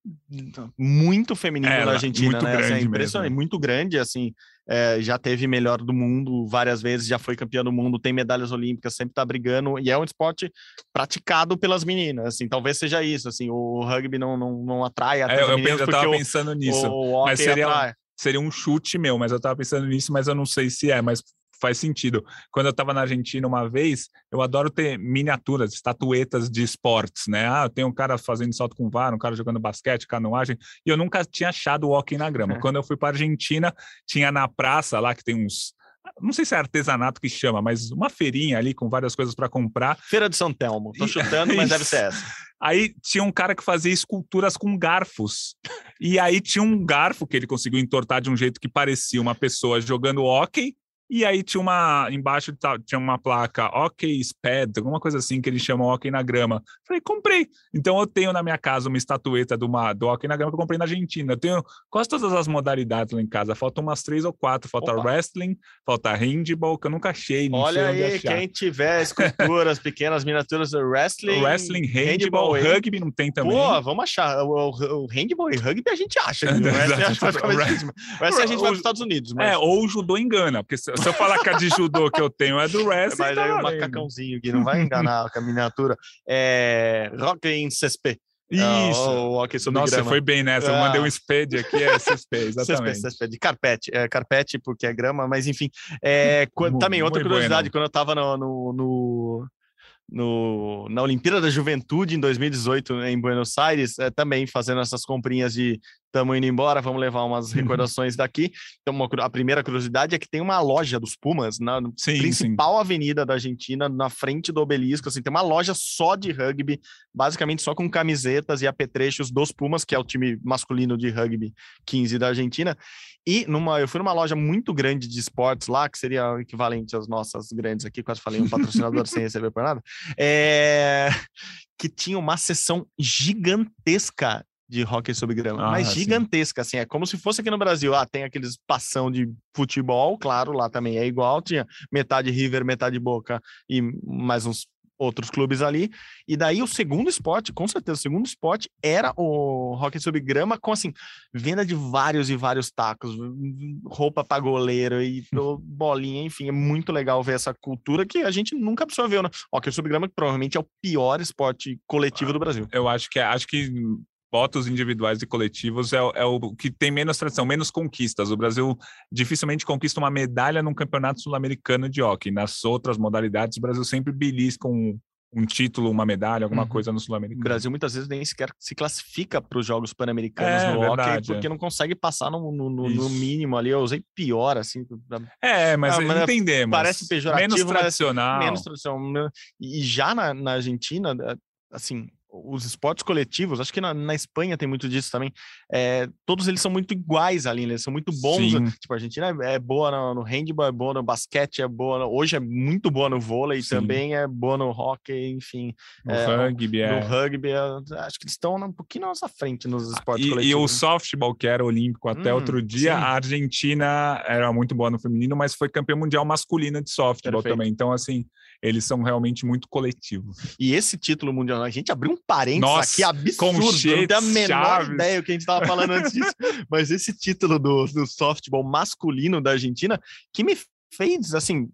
muito feminino é, na Argentina, muito né? Grande assim, é impressionante, mesmo. muito grande, assim, é, já teve melhor do mundo várias vezes, já foi campeão do mundo, tem medalhas olímpicas, sempre tá brigando, e é um esporte praticado pelas meninas, assim, talvez seja isso, assim, o rugby não, não, não atrai é, eu, eu, eu tava pensando nisso, o, o mas seria, seria um chute meu, mas eu tava pensando nisso, mas eu não sei se é, mas faz sentido. Quando eu estava na Argentina uma vez, eu adoro ter miniaturas, estatuetas de esportes, né? Ah, tem um cara fazendo salto com vara, um cara jogando basquete, canoagem, e eu nunca tinha achado o hockey na grama. É. Quando eu fui para Argentina, tinha na praça lá que tem uns não sei se é artesanato que chama, mas uma feirinha ali com várias coisas para comprar. Feira de São Telmo, tô chutando, mas deve ser essa. Aí tinha um cara que fazia esculturas com garfos. E aí tinha um garfo que ele conseguiu entortar de um jeito que parecia uma pessoa jogando hockey e aí tinha uma, embaixo tinha uma placa OK Sped, alguma coisa assim que eles chamam OK na grama. Falei, comprei. Então eu tenho na minha casa uma estatueta do, uma, do OK na grama que eu comprei na Argentina. Eu tenho quase todas as modalidades lá em casa. Faltam umas três ou quatro. Falta Opa. wrestling, falta handball, que eu nunca achei. Olha aí, quem tiver esculturas pequenas, miniaturas do wrestling. Wrestling, handball, handball rugby não tem também. Pô, vamos achar. O, o, o handball e rugby a gente acha. o wrestling, a gente vai para os Estados Unidos. Mas... É, ou o judô engana, porque se, eu falar que a de judô que eu tenho é do wrestling. Mas tá aí o macacãozinho que não vai enganar com a miniatura. É Rock in CSP. Ah, Isso. o hockey sobre Nossa, grama. foi bem nessa. Eu mandei um ah. SPED aqui, é CSP, exatamente. CSP, CSP, de carpete. É, carpete porque é grama, mas enfim. É, quando, também, outra curiosidade, bueno. quando eu estava no, no, no no, na Olimpíada da Juventude em 2018 em Buenos Aires, é, também fazendo essas comprinhas de estamos indo embora, vamos levar umas recordações daqui. Então, uma, a primeira curiosidade é que tem uma loja dos Pumas na sim, principal sim. avenida da Argentina, na frente do obelisco. Assim, tem uma loja só de rugby, basicamente só com camisetas e apetrechos dos Pumas, que é o time masculino de rugby 15 da Argentina. E numa, eu fui numa loja muito grande de esportes lá, que seria o equivalente às nossas grandes aqui, quase falei um patrocinador sem receber por nada, é, que tinha uma sessão gigantesca de hockey sobre grama, ah, mas gigantesca, assim, é como se fosse aqui no Brasil, ah, tem aqueles passão de futebol, claro, lá também é igual, tinha metade River, metade Boca e mais uns outros clubes ali. E daí o segundo esporte, com certeza, o segundo esporte era o hockey sobre grama, com assim, venda de vários e vários tacos, roupa para goleiro e bolinha, enfim, é muito legal ver essa cultura que a gente nunca absorveu, né? Hockey sobre grama, que provavelmente é o pior esporte coletivo do Brasil. Eu acho que é, acho que votos individuais e coletivos é, é, o que tem menos tradição, menos conquistas. O Brasil dificilmente conquista uma medalha num campeonato sul-americano de hockey. Nas outras modalidades, o Brasil sempre belisca um, um título, uma medalha, alguma uhum. coisa no sul-americano. O Brasil muitas vezes nem sequer se classifica para os Jogos Pan-Americanos é, no verdade, hockey, porque é. não consegue passar no, no, no, mínimo ali. Eu usei pior, assim. É, mas, ah, entendemos. Parece pejorativo. Menos tradicional. Menos tradicional. E já na, na Argentina, assim, os esportes coletivos, acho que na, na, Espanha tem muito disso também. É, todos eles são muito iguais ali, né? eles são muito bons. Sim. Tipo, a Argentina é, é boa no, no, handball, é boa no basquete, é boa. No, hoje é muito boa no vôlei, Sim. também é boa no hockey, enfim. No é, rugby, no, é. No é, acho que eles estão um pouquinho na nossa frente nos ah, esportes e, coletivos. E o né? softball, que era olímpico até hum, outro dia, sim. a Argentina era muito boa no feminino, mas foi campeã mundial masculina de softball Perfeito. também. Então, assim, eles são realmente muito coletivos. E esse título mundial, a gente abriu um parênteses Nossa, aqui absurdo, não tenho a menor Chaves. ideia o que a gente estava falando antes disso, mas esse título do, do softball masculino da Argentina, que me fez, assim,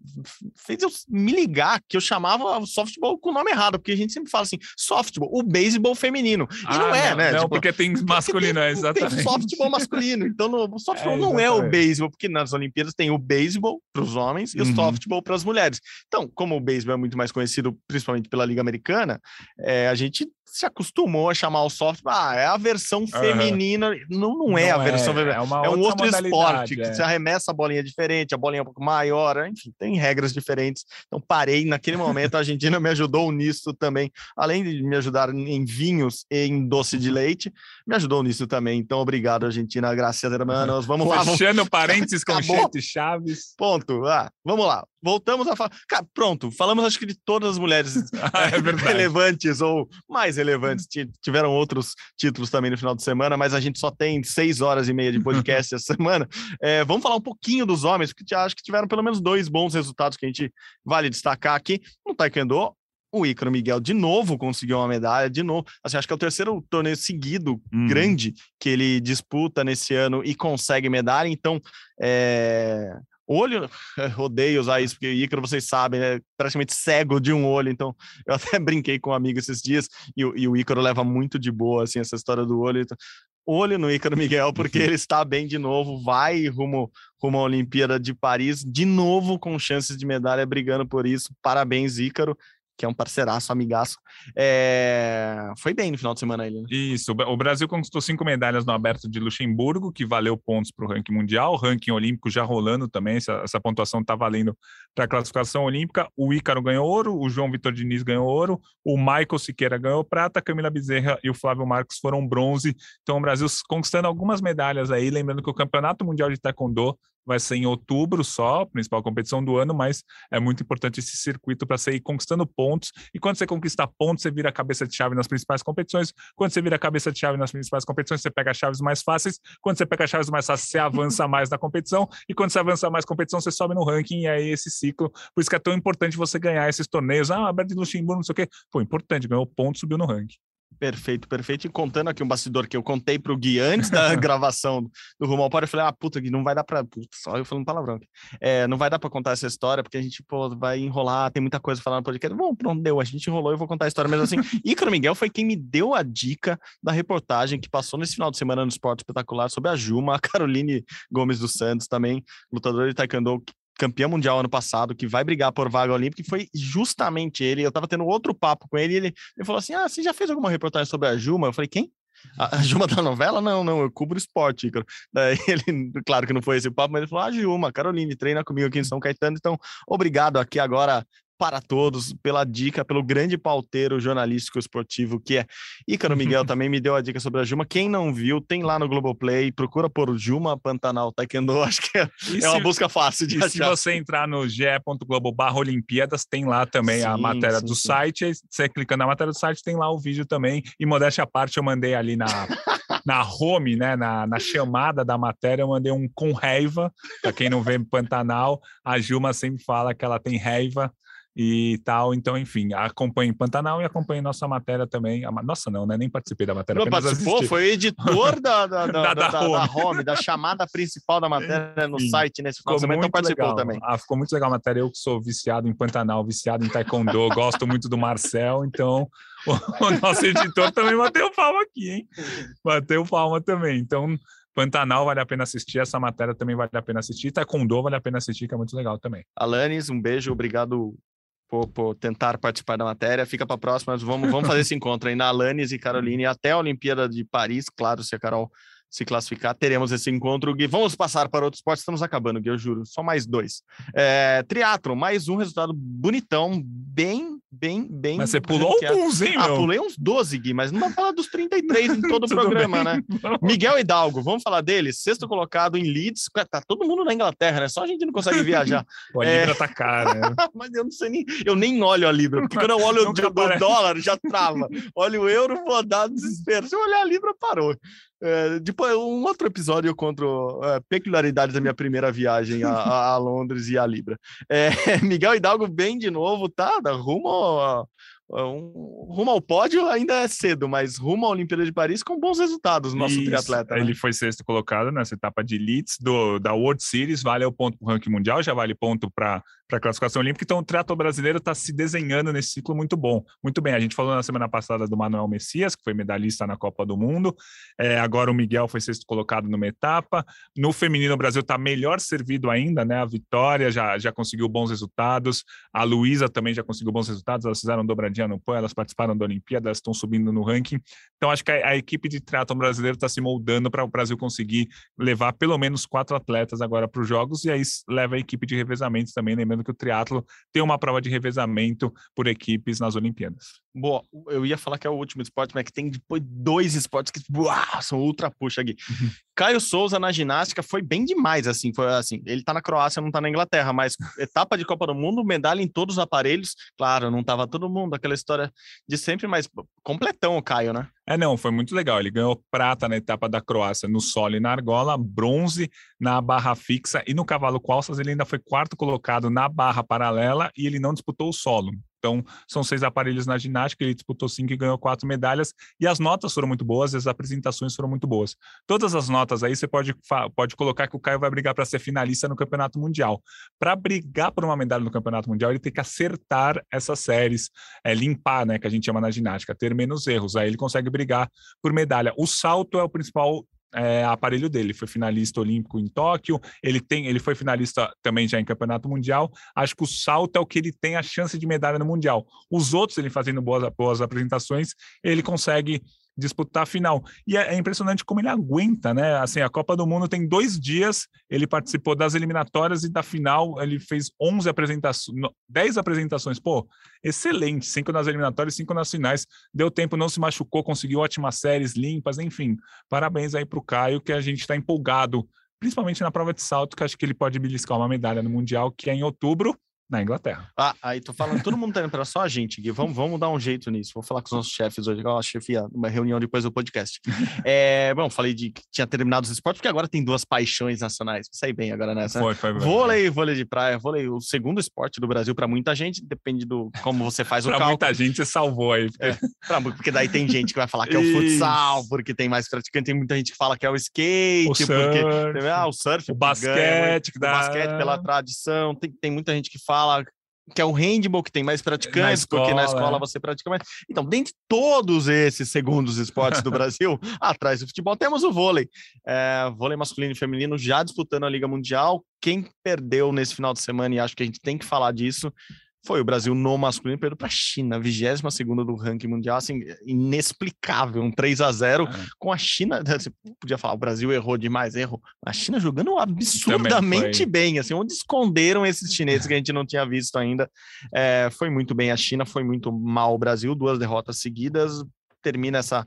fez eu me ligar que eu chamava o softball com o nome errado, porque a gente sempre fala assim, softball, o beisebol feminino. E ah, não é, não, né? Não, tipo, porque tem masculino, tem, exatamente. Tem softball masculino. Então, no, o softball é, não é o beisebol, porque nas Olimpíadas tem o beisebol para os homens e uhum. o softball para as mulheres. Então, como o beisebol é muito mais conhecido, principalmente pela Liga Americana, é, a gente se acostumou a chamar o soft, ah, é a versão feminina. Uhum. Não, não é não a versão é, feminina. É, é um outro esporte, é. que você arremessa a bolinha diferente, a bolinha é um pouco maior, enfim, tem regras diferentes. Então parei naquele momento, a Argentina me ajudou nisso também, além de me ajudar em vinhos e em doce de leite, me ajudou nisso também. Então, obrigado, Argentina, graças hermanos. Vamos lá. Fechando vamos... parênteses com Chete Chaves. Ponto. Ah, vamos lá. Voltamos a falar. Cara, pronto, falamos acho que de todas as mulheres ah, é relevantes ou mais relevantes. Tiveram outros títulos também no final de semana, mas a gente só tem seis horas e meia de podcast essa semana. É, vamos falar um pouquinho dos homens, porque acho que tiveram pelo menos dois bons resultados que a gente vale destacar aqui. No Taekwondo, o Ícaro Miguel de novo conseguiu uma medalha, de novo. Assim, acho que é o terceiro torneio seguido hum. grande que ele disputa nesse ano e consegue medalha. Então, é, olho, odeio usar isso, porque Ícaro, vocês sabem, é praticamente cego de um olho, então eu até brinquei com um amigo esses dias, e, e o Ícaro leva muito de boa, assim, essa história do olho. Então, olho no Ícaro Miguel, porque ele está bem de novo, vai rumo, rumo à Olimpíada de Paris, de novo com chances de medalha, brigando por isso. Parabéns, Ícaro que é um parceiraço, amigaço. É... Foi bem no final de semana ele. Né? Isso, o Brasil conquistou cinco medalhas no Aberto de Luxemburgo, que valeu pontos para o ranking mundial, o ranking olímpico já rolando também, essa, essa pontuação está valendo para a classificação olímpica. O Ícaro ganhou ouro, o João Vitor Diniz ganhou ouro, o Michael Siqueira ganhou prata, a Camila Bezerra e o Flávio Marcos foram bronze. Então o Brasil conquistando algumas medalhas aí, lembrando que o Campeonato Mundial de Taekwondo vai ser em outubro só, principal competição do ano, mas é muito importante esse circuito para você ir conquistando pontos. E quando você conquista pontos, você vira cabeça de chave nas principais competições. Quando você vira cabeça de chave nas principais competições, você pega chaves mais fáceis. Quando você pega chaves mais fáceis, você avança mais na competição. E quando você avança mais na competição, você sobe no ranking. E aí esse ciclo. Por isso que é tão importante você ganhar esses torneios. Ah, aberto de Luxemburgo, não sei o quê. Pô, importante, ganhou ponto, subiu no ranking. Perfeito, perfeito. E contando aqui um bastidor que eu contei para o Gui antes da gravação do Rumo ao Pódio, eu falei, ah, puta, Gui, não vai dar para... Só eu falando palavrão aqui. É, não vai dar para contar essa história, porque a gente, pô, vai enrolar, tem muita coisa falando no podcast. Bom, pronto, deu, a gente enrolou, eu vou contar a história mesmo assim. Ícaro Miguel foi quem me deu a dica da reportagem que passou nesse final de semana no Esporte Espetacular sobre a Juma, a Caroline Gomes dos Santos também, lutadora de taekwondo, campeão mundial ano passado, que vai brigar por vaga olímpica, e foi justamente ele. Eu tava tendo outro papo com ele, e ele, ele falou assim: Ah, você já fez alguma reportagem sobre a Juma? Eu falei, quem? A, a Juma da novela? Não, não, eu cubro esporte, Ícaro. Daí ele, claro que não foi esse papo, mas ele falou: Ah, Juma, Caroline, treina comigo aqui em São Caetano, então obrigado aqui agora para todos pela dica, pelo grande pauteiro jornalístico esportivo que é Ícaro Miguel também me deu a dica sobre a Juma. Quem não viu, tem lá no Globoplay, procura por Juma Pantanal Taekwondo, acho que é, é uma busca fácil de e achar. se você entrar no ge.globo Olimpíadas, tem lá também sim, a matéria sim, do sim. site, você clica na matéria do site, tem lá o vídeo também, e modéstia à parte, eu mandei ali na, na home, né, na, na chamada da matéria, eu mandei um com raiva, para quem não vê Pantanal, a Juma sempre fala que ela tem raiva e tal. Então, enfim, acompanhe Pantanal e acompanhe nossa matéria também. Nossa, não, né? Nem participei da matéria. Não participou, assisti. foi editor da, da, da, da, da, da, home. da chamada principal da matéria no Sim. site nesse final então participou legal. também. Ah, ficou muito legal a matéria. Eu que sou viciado em Pantanal, viciado em Taekwondo, gosto muito do Marcel, então o, o nosso editor também bateu palma aqui, hein? Bateu palma também. Então, Pantanal vale a pena assistir, essa matéria também vale a pena assistir, Taekwondo vale a pena assistir, que é muito legal também. Alanis, um beijo, obrigado por, por, tentar participar da matéria. Fica para a próxima, vamos, vamos fazer esse encontro aí na Alanis e Caroline até a Olimpíada de Paris, claro, se a Carol se classificar, teremos esse encontro, Gui. Vamos passar para outros esportes, estamos acabando, Gui, eu juro. Só mais dois. É, triatlo, mais um resultado bonitão, bem, bem, bem. Mas você pulou alguns, hein, ah, meu? Ah, pulei uns 12, Gui, mas não vai falar dos 33 em todo o programa, bem. né? Miguel Hidalgo, vamos falar dele? Sexto colocado em Leeds. Tá todo mundo na Inglaterra, né? Só a gente não consegue viajar. Pô, a Libra é... tá cara. Né? mas eu não sei nem. Eu nem olho a Libra, porque quando eu olho o, o dólar, já trava. Olha o euro, vou dar desespero. Se eu olhar a Libra, parou. É, depois, um outro episódio eu conto é, peculiaridades da minha primeira viagem a, a, Londres e a Libra. É, Miguel Hidalgo bem de novo, tá? Rumo a, um, rumo ao pódio ainda é cedo, mas rumo à Olimpíada de Paris com bons resultados, nosso Isso. triatleta. Né? Ele foi sexto colocado nessa etapa de elites do, da World Series, vale o ponto para o ranking mundial, já vale ponto para a classificação olímpica. Então, o triatlo brasileiro está se desenhando nesse ciclo muito bom. Muito bem, a gente falou na semana passada do Manuel Messias, que foi medalhista na Copa do Mundo. É, agora o Miguel foi sexto colocado numa etapa. No feminino, o Brasil está melhor servido ainda, né? A Vitória já, já conseguiu bons resultados. A Luísa também já conseguiu bons resultados. Elas fizeram dobradinha Indiana Pan, elas participaram da Olimpíada, elas estão subindo no ranking. Então, acho que a, a equipe de triatlon brasileiro está se moldando para o Brasil conseguir levar pelo menos quatro atletas agora para os Jogos, e aí leva a equipe de revezamento também, lembrando que o triatlo tem uma prova de revezamento por equipes nas Olimpíadas. Boa, eu ia falar que é o último esporte, mas que tem depois dois esportes que uau, são ultra puxa aqui. Uhum. Caio Souza na ginástica foi bem demais, assim, foi assim, ele tá na Croácia, não tá na Inglaterra, mas etapa de Copa do Mundo, medalha em todos os aparelhos, claro, não tava todo mundo, aquela história de sempre, mas completão o Caio, né? É, não, foi muito legal. Ele ganhou prata na etapa da Croácia no solo e na argola, bronze na barra fixa e no cavalo calças ele ainda foi quarto colocado na barra paralela e ele não disputou o solo. Então, são seis aparelhos na ginástica, ele disputou cinco e ganhou quatro medalhas, e as notas foram muito boas, as apresentações foram muito boas. Todas as notas aí você pode, pode colocar que o Caio vai brigar para ser finalista no Campeonato Mundial. Para brigar por uma medalha no Campeonato Mundial, ele tem que acertar essas séries, é, limpar, né, que a gente chama na ginástica, ter menos erros. Aí ele consegue brigar por medalha. O salto é o principal é, aparelho dele. Foi finalista olímpico em Tóquio. Ele tem, ele foi finalista também já em campeonato mundial. Acho que o salto é o que ele tem a chance de medalha no mundial. Os outros, ele fazendo boas, boas apresentações, ele consegue disputar a final. E é, é, impressionante como ele aguenta, né? Assim, a Copa do Mundo tem dois dias, ele participou das eliminatórias e da final, ele fez 11 apresentações, 10 apresentações. Pô, excelente, cinco nas eliminatórias, cinco nas finais. Deu tempo, não se machucou, conseguiu ótimas séries limpas, enfim. Parabéns aí para o Caio, que a gente está empolgado, principalmente na prova de salto, que acho que ele pode beliscar uma medalha no Mundial, que é em outubro. Na Inglaterra. Ah, aí tô falando, todo mundo tá indo para só a gente, Gui. Vamos, vamos dar um jeito nisso. Vou falar com os nossos chefes hoje, ó, chefia, uma reunião depois do podcast. É, bom, falei de que tinha terminado os esportes, porque agora tem duas paixões nacionais. Saí bem agora nessa. Foi, foi, foi. Vôlei, vôlei de praia, vôlei, o segundo esporte do Brasil para muita gente, depende do como você faz o pra cálculo. muita gente você salvou aí. É, pra, porque daí tem gente que vai falar que é o futsal, porque tem mais praticante, tem muita gente que fala que é o skate, o porque ah, o surf, o basquete, ganha, o basquete pela tradição, tem, tem muita gente que fala que é o handball, que tem mais praticantes, na escola, porque na escola é. você pratica mais. Então, dentre todos esses segundos esportes do Brasil, atrás do futebol, temos o vôlei. É, vôlei masculino e feminino já disputando a Liga Mundial. Quem perdeu nesse final de semana, e acho que a gente tem que falar disso, foi o Brasil no masculino perdeu para a China, 22 segunda do ranking mundial, assim, inexplicável, um 3 a 0 é. com a China, você podia falar, o Brasil errou demais, errou, a China jogando absurdamente bem, assim, onde esconderam esses chineses que a gente não tinha visto ainda, é, foi muito bem a China, foi muito mal o Brasil, duas derrotas seguidas, termina essa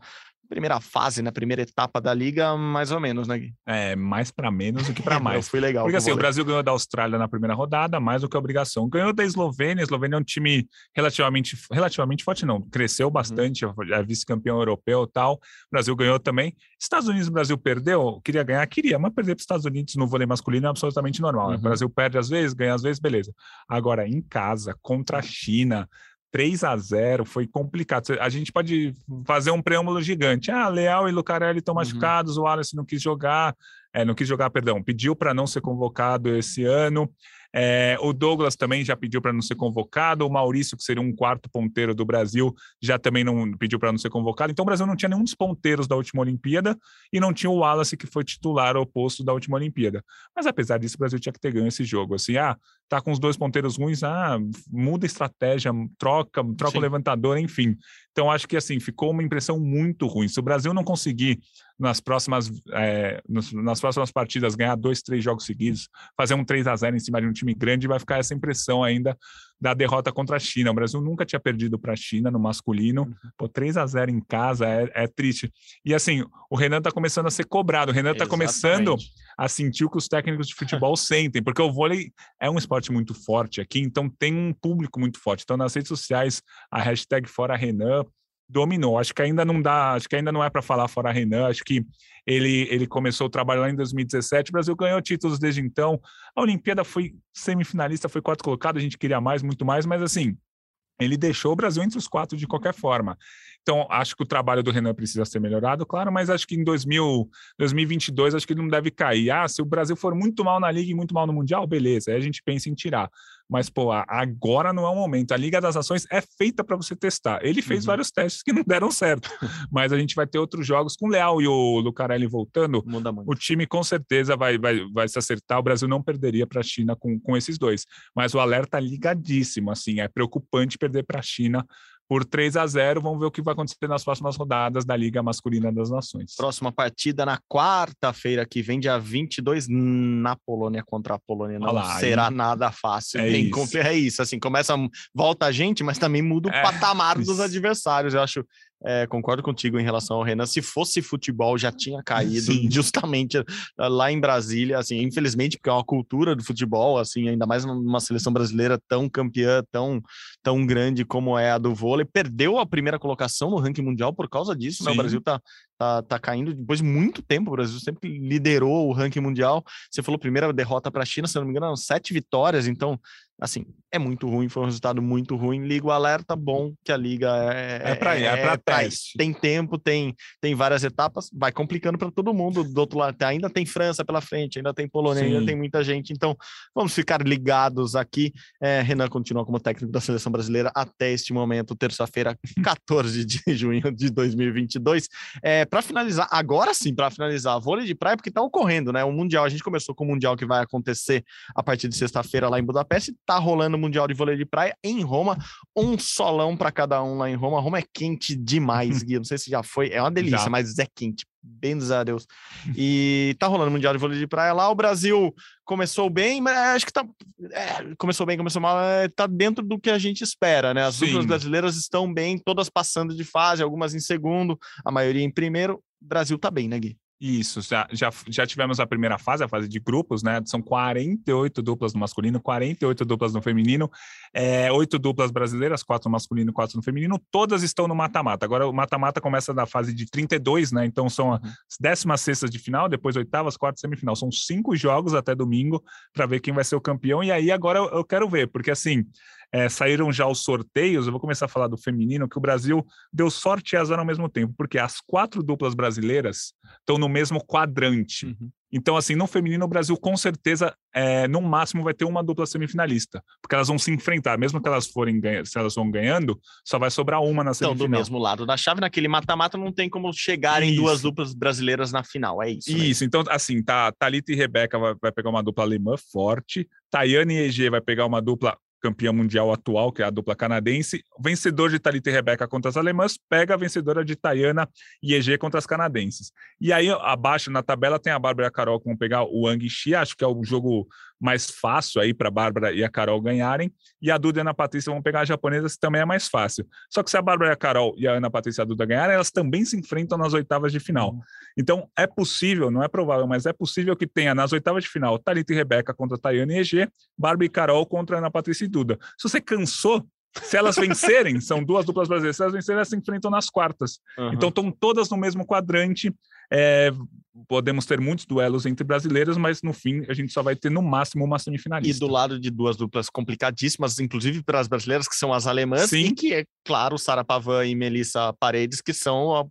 primeira fase, na né? primeira etapa da liga, mais ou menos, né, Gui? É, mais para menos do que para mais. Foi legal. Porque assim, o Brasil ganhou da Austrália na primeira rodada, mais do que a obrigação. Ganhou da Eslovênia, a Eslovênia é um time relativamente, relativamente forte, não, cresceu uhum. bastante, uhum. é vice-campeão europeu e tal. O Brasil ganhou também. Estados Unidos, o Brasil perdeu, queria ganhar, queria, mas perder para os Estados Unidos no vôlei masculino é absolutamente normal. Né? Uhum. O Brasil perde às vezes, ganha às vezes, beleza. Agora, em casa, contra a China, 3 a 0 foi complicado. A gente pode fazer um preâmbulo gigante. Ah, Leal e Lucarelli estão uhum. machucados, o Wallace não quis jogar, é, não quis jogar, perdão, pediu para não ser convocado esse ano. É, o Douglas também já pediu para não ser convocado. O Maurício, que seria um quarto ponteiro do Brasil, já também não pediu para não ser convocado. Então o Brasil não tinha nenhum dos ponteiros da última Olimpíada e não tinha o Wallace, que foi titular oposto da última Olimpíada. Mas apesar disso, o Brasil tinha que ter ganho esse jogo. Assim, ah, tá com os dois ponteiros ruins, ah, muda a estratégia, troca, troca Sim. o levantador, enfim. Então acho que assim ficou uma impressão muito ruim. Se o Brasil não conseguir nas próximas, é, nas próximas partidas ganhar dois, três jogos seguidos, fazer um 3 a 0 em cima de um time grande, vai ficar essa impressão ainda da derrota contra a China. O Brasil nunca tinha perdido para a China no masculino. Uhum. Pô, 3 a 0 em casa é, é, triste. E assim, o Renan está começando a ser cobrado. O Renan está começando a sentir o que os técnicos de futebol sentem, porque o vôlei é um esporte muito forte aqui, então tem um público muito forte. Então, nas redes sociais, a hashtag Fora Renan dominou. Acho que ainda não dá, acho que ainda não é para falar fora Renan. Acho que ele, ele começou o trabalho lá em 2017. O Brasil ganhou títulos desde então. A Olimpíada foi semifinalista, foi quarto colocado. A gente queria mais, muito mais, mas assim, ele deixou o Brasil entre os quatro de qualquer forma. Então, acho que o trabalho do Renan precisa ser melhorado, claro, mas acho que em 2000, 2022, acho que ele não deve cair. Ah, se o Brasil for muito mal na Liga e muito mal no Mundial, beleza, aí a gente pensa em tirar. Mas, pô, agora não é o momento. A Liga das Nações é feita para você testar. Ele fez uhum. vários testes que não deram certo, mas a gente vai ter outros jogos com o Leal e o Lucarelli voltando. O time com certeza vai, vai, vai se acertar. O Brasil não perderia para a China com, com esses dois. Mas o alerta ligadíssimo, assim, é preocupante perder para a China por 3 a 0. Vamos ver o que vai acontecer nas próximas rodadas da Liga Masculina das Nações. Próxima partida na quarta-feira que vem, dia 22, na Polônia contra a Polônia. Não será aí... nada fácil. É isso. é isso, assim, começa, volta a gente, mas também muda o é, patamar isso. dos adversários. Eu acho é, concordo contigo em relação ao Renan. Se fosse futebol, já tinha caído Sim. justamente eh, lá em Brasília. Assim, infelizmente, porque é uma cultura do futebol, assim, ainda mais numa seleção brasileira tão campeã, tão, tão grande como é a do vôlei. Perdeu a primeira colocação no ranking mundial por causa disso. Né? O Brasil tá, tá, tá caindo depois de muito tempo. O Brasil sempre liderou o ranking mundial. Você falou primeira derrota para a China, se não me engano, sete vitórias. Então, assim, é muito ruim, foi um resultado muito ruim. Liga o alerta, bom que a liga é, é para é, é para teste. Tem tempo, tem, tem várias etapas, vai complicando para todo mundo. Do outro lado, ainda tem França pela frente, ainda tem Polônia, Sim. ainda tem muita gente. Então, vamos ficar ligados aqui. É, Renan continua como técnico da seleção brasileira até este momento, terça-feira, 14 de junho de 2022. É, para finalizar, agora sim, para finalizar, vôlei de praia, porque está ocorrendo, né? O Mundial, a gente começou com o Mundial que vai acontecer a partir de sexta-feira lá em Budapeste tá rolando o Mundial de Vôlei de Praia em Roma, um solão para cada um lá em Roma. Roma é quente demais, Gui. Não sei se já foi, é uma delícia, já. mas é quente. Bem dos a Deus. E tá rolando o Mundial de Vôlei de Praia lá. O Brasil começou bem, mas acho que tá. É, começou bem, começou mal, é, tá dentro do que a gente espera, né? As duplas brasileiras estão bem, todas passando de fase, algumas em segundo, a maioria em primeiro. O Brasil tá bem, né, Gui? Isso, já, já, já tivemos a primeira fase, a fase de grupos, né? São 48 duplas no masculino, 48 duplas no feminino, é, 8 duplas brasileiras, 4 no masculino, 4 no feminino, todas estão no mata-mata. Agora o mata-mata começa da fase de 32, né? Então são as 16 uhum. de final, depois oitavas, quartas semifinal. São cinco jogos até domingo para ver quem vai ser o campeão. E aí agora eu quero ver, porque assim, é, saíram já os sorteios. Eu vou começar a falar do feminino, que o Brasil deu sorte e azar ao mesmo tempo, porque as quatro duplas brasileiras estão no mesmo quadrante. Uhum. Então, assim, no feminino, o Brasil com certeza, é, no máximo, vai ter uma dupla semifinalista, porque elas vão se enfrentar, mesmo que elas forem se elas vão ganhando, só vai sobrar uma na semifinal. Então, do mesmo lado da chave, naquele mata-mata, não tem como chegarem isso. duas duplas brasileiras na final, é isso. Né? Isso, então, assim, tá, Thalita e Rebeca vai, vai pegar uma dupla alemã forte, Tayane e EG vai pegar uma dupla campeã mundial atual, que é a dupla canadense. Vencedor de Thalita e Rebeca contra as alemãs pega a vencedora de Tayana e EG contra as canadenses. E aí, abaixo na tabela, tem a Bárbara Carol que vão pegar o Wang Xi, acho que é o jogo mais fácil aí para a Bárbara e a Carol ganharem, e a Duda e a Ana Patrícia vão pegar as japonesas, que também é mais fácil. Só que se a Bárbara e a Carol e a Ana Patrícia e a Duda ganharem, elas também se enfrentam nas oitavas de final. Uhum. Então, é possível, não é provável, mas é possível que tenha nas oitavas de final Thalita e Rebeca contra Tayane e EG, Bárbara e Carol contra Ana Patrícia e Duda. Se você cansou, se elas vencerem, são duas duplas brasileiras, se elas vencerem, elas se enfrentam nas quartas. Uhum. Então estão todas no mesmo quadrante. É, podemos ter muitos duelos entre brasileiros, mas no fim a gente só vai ter no máximo uma semifinalista. E do lado de duas duplas complicadíssimas, inclusive para as brasileiras, que são as alemãs, Sim. e que é claro, Sara Pavan e Melissa Paredes, que são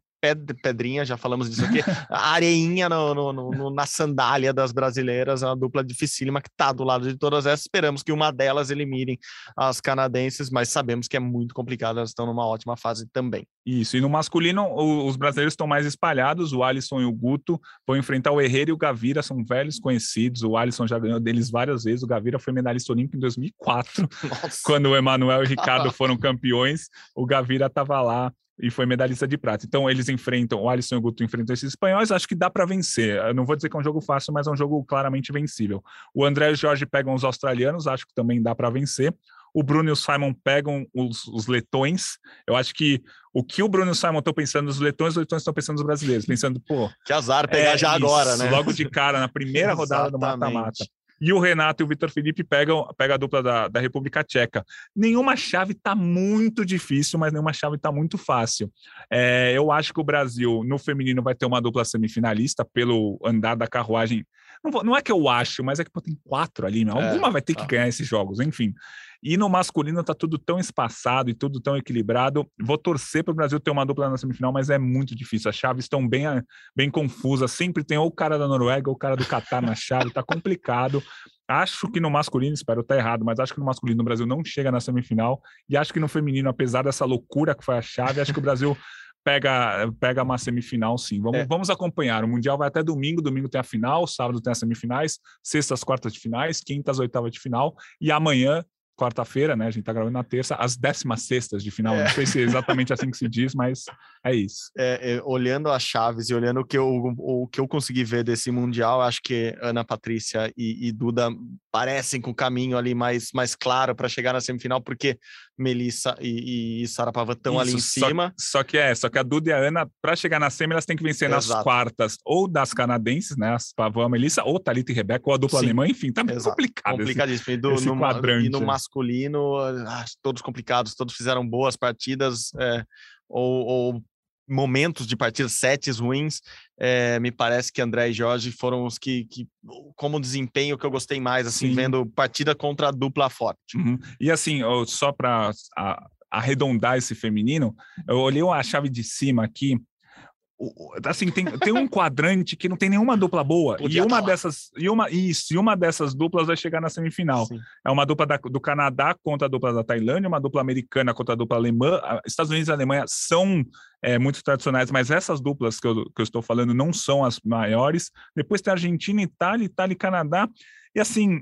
pedrinha, já falamos disso aqui, areinha no, no, no, na sandália das brasileiras, é uma dupla dificílima que está do lado de todas essas. Esperamos que uma delas elimine as canadenses, mas sabemos que é muito complicado, elas estão numa ótima fase também. Isso, e no masculino, os brasileiros estão mais espalhados, o Alisson e o Guto vão enfrentar o Herrera e o Gavira, são velhos conhecidos, o Alisson já ganhou deles várias vezes, o Gavira foi medalhista olímpico em 2004, Nossa. quando o Emanuel e o Ricardo foram campeões, o Gavira estava lá e foi medalhista de prata. Então eles enfrentam, o Alisson e o Guto enfrentam esses espanhóis, acho que dá para vencer. Eu não vou dizer que é um jogo fácil, mas é um jogo claramente vencível. O André e o Jorge pegam os australianos, acho que também dá para vencer. O Bruno e o Simon pegam os, os, letões. Eu acho que o que o Bruno e o Simon estão pensando nos letões, os letões estão pensando nos brasileiros, pensando, pô. Que azar pegar é, já isso, agora, né? Logo de cara, na primeira rodada do mata-mata. E o Renato e o Vitor Felipe pegam, a dupla da, da República Tcheca. Nenhuma chave está muito difícil, mas nenhuma chave está muito fácil. É, eu acho que o Brasil, no feminino, vai ter uma dupla semifinalista pelo andar da carruagem. Não, não é que eu acho, mas é que pô, tem quatro ali, né? Alguma é, vai ter tá. que ganhar esses jogos, enfim. E no masculino está tudo tão espaçado e tudo tão equilibrado. Vou torcer para o Brasil ter uma dupla na semifinal, mas é muito difícil. As chaves estão bem, bem confusas. Sempre tem ou o cara da Noruega ou o cara do Catar na chave. Está complicado. Acho que no masculino, espero estar errado, mas acho que no masculino o Brasil não chega na semifinal. E acho que no feminino, apesar dessa loucura que foi a chave, acho que o Brasil pega, pega uma semifinal, sim. Vamos, é. vamos acompanhar. O Mundial vai até domingo, domingo tem a final, sábado tem as semifinais, sextas, quartas de finais, quintas, oitavas de final, e amanhã quarta-feira, né? A gente tá gravando na terça, às décimas sextas de final. É. Não sei se é exatamente assim que se diz, mas é isso. É, é, olhando as chaves e olhando o que, eu, o que eu consegui ver desse Mundial, acho que Ana Patrícia e, e Duda parecem com o caminho ali mais, mais claro para chegar na semifinal, porque Melissa e, e Sarapava estão ali em só, cima. Só que é, só que a Duda e a Ana, para chegar na semi, elas têm que vencer Exato. nas quartas ou das canadenses, né? As Pavão, a Melissa, ou Thalita e Rebeca, ou a dupla Sim. alemã, enfim, tá Exato. complicado. Complicadíssimo. Esse, e, do, esse no, quadrante. e no masculino, ah, todos complicados, todos fizeram boas partidas, é, ou, ou momentos de partidas, sets ruins, é, me parece que André e Jorge foram os que, que como desempenho que eu gostei mais, assim, Sim. vendo partida contra a dupla forte. Uhum. E assim, só para arredondar esse feminino, eu olhei a chave de cima aqui, assim tem, tem um quadrante que não tem nenhuma dupla boa Podia e uma dessas e uma isso e uma dessas duplas vai chegar na semifinal. Sim. é uma dupla da, do Canadá contra a dupla da Tailândia uma dupla americana contra a dupla alemã. Estados Unidos e Alemanha são é, muito tradicionais mas essas duplas que eu, que eu estou falando não são as maiores. Depois tem Argentina Itália Itália e Canadá. E assim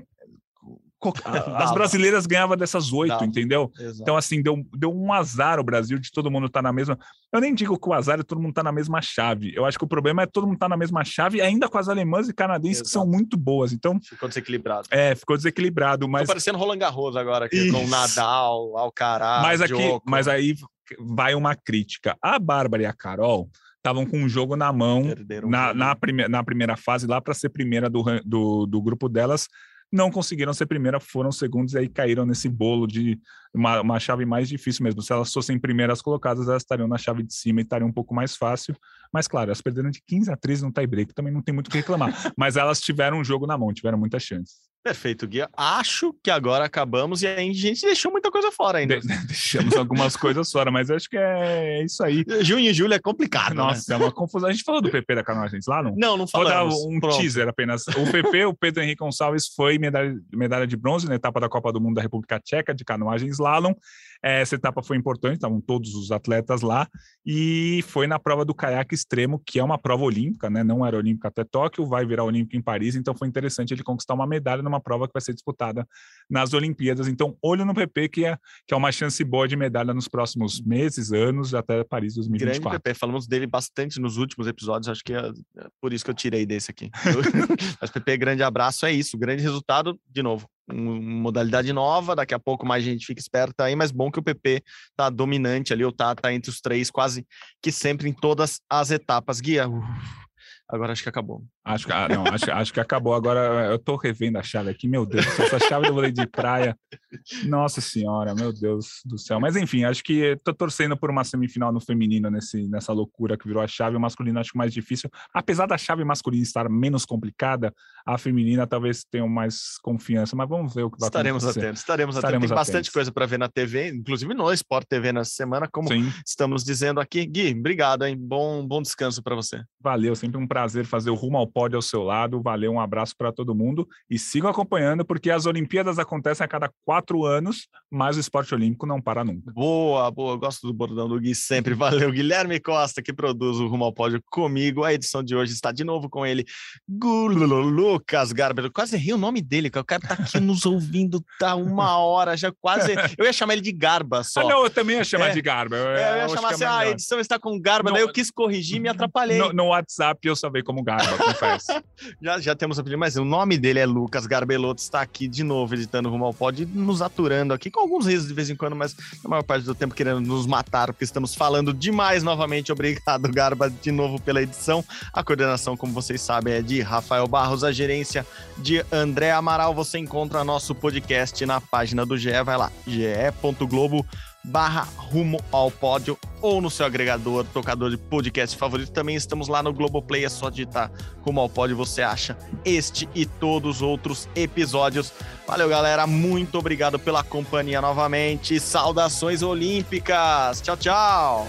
as brasileiras ganhavam dessas oito, entendeu? Exato. Então, assim, deu, deu um azar o Brasil de todo mundo estar tá na mesma. Eu nem digo que o azar é todo mundo estar tá na mesma chave. Eu acho que o problema é todo mundo estar tá na mesma chave, ainda com as alemãs e canadenses Exato. que são muito boas. Então. Ficou desequilibrado. É, ficou desequilibrado. Mas... Tô parecendo Roland Garros agora, aqui, com Nadal, Alcaraz. Mas, aqui, mas aí vai uma crítica. A Bárbara e a Carol estavam com um jogo na mão na, na, prime na primeira fase, lá para ser primeira do, do, do grupo delas não conseguiram ser primeira, foram segundos e aí caíram nesse bolo de uma, uma chave mais difícil mesmo. Se elas fossem primeiras colocadas, elas estariam na chave de cima e estariam um pouco mais fácil. Mas, claro, elas perderam de 15 a 13 no tie-break, também não tem muito o que reclamar. Mas elas tiveram um jogo na mão, tiveram muitas chances. Perfeito, Guia. Acho que agora acabamos e a gente deixou muita coisa fora ainda. De deixamos algumas coisas fora, mas acho que é isso aí. Junho e julho é complicado. Né? Nossa, né? é uma confusão. A gente falou do PP da Canoa Gente lá, não? Não, não falamos. Vou dar um Pronto. teaser apenas. O PP, o Pedro Henrique Gonçalves, foi medalha, medalha de bronze na etapa da Copa do Mundo da República Tcheca de canoagem slalom. Essa etapa foi importante, estavam todos os atletas lá, e foi na prova do caiaque extremo, que é uma prova olímpica, né? Não era olímpica até Tóquio, vai virar olímpica em Paris, então foi interessante ele conquistar uma medalha numa prova que vai ser disputada nas Olimpíadas. Então, olho no PP, que é, que é uma chance boa de medalha nos próximos meses, anos, até Paris 2024. Grande PP, falamos dele bastante nos últimos episódios, acho que é, é por isso que eu tirei desse aqui. Mas PP, grande abraço, é isso, grande resultado, de novo, modalidade nova, daqui a pouco mais gente fica esperta aí, mas bom que o PP tá dominante ali, ou tá, tá entre os três quase que sempre em todas as etapas. Guia, agora acho que acabou. Acho que, ah, não, acho, acho que acabou. Agora eu tô revendo a chave aqui, meu Deus, essa chave do vôlei de praia. Nossa senhora, meu Deus do céu. Mas enfim, acho que tô torcendo por uma semifinal no feminino nesse, nessa loucura que virou a chave. O masculino acho mais difícil. Apesar da chave masculina estar menos complicada, a feminina talvez tenha mais confiança. Mas vamos ver o que vai estaremos acontecer. Atentos, estaremos, estaremos atentos. Tem atentos. bastante coisa para ver na TV, inclusive no Sport TV nessa semana, como Sim. estamos dizendo aqui. Gui, obrigado, hein? Bom, bom descanso para você. Valeu, sempre um prazer fazer o Rumo ao Pódio ao seu lado. Valeu, um abraço para todo mundo e sigam acompanhando, porque as Olimpíadas acontecem a cada quatro anos, mas o esporte olímpico não para nunca. Boa, boa. Gosto do bordão do Gui sempre. Valeu, Guilherme Costa, que produz o Rumo ao Pódio comigo. A edição de hoje está de novo com ele, Lucas Garber. quase errei o nome dele, o cara tá aqui nos ouvindo, tá uma hora, já quase. Eu ia chamar ele de Garba só. Ah, não, eu também ia chamar é. de Garba. Eu, é, eu ia chamar é assim, ah, a edição está com Garba, no, daí eu quis corrigir e me atrapalhei. No, no WhatsApp eu sabia como Garba, confesso. já, já temos apelido, mas o nome dele é Lucas Garbelotto, está aqui de novo editando Rumo ao Pod, nos aturando aqui, com alguns risos de vez em quando, mas na maior parte do tempo querendo nos matar, porque estamos falando demais novamente. Obrigado, Garba, de novo pela edição. A coordenação, como vocês sabem, é de Rafael Barros, a gerência de André Amaral. Você encontra nosso podcast na página do GE, vai lá, ge.globo barra rumo ao pódio ou no seu agregador, tocador de podcast favorito. Também estamos lá no Globoplay, é só digitar rumo ao pódio, você acha este e todos os outros episódios. Valeu, galera, muito obrigado pela companhia novamente. Saudações olímpicas. Tchau, tchau.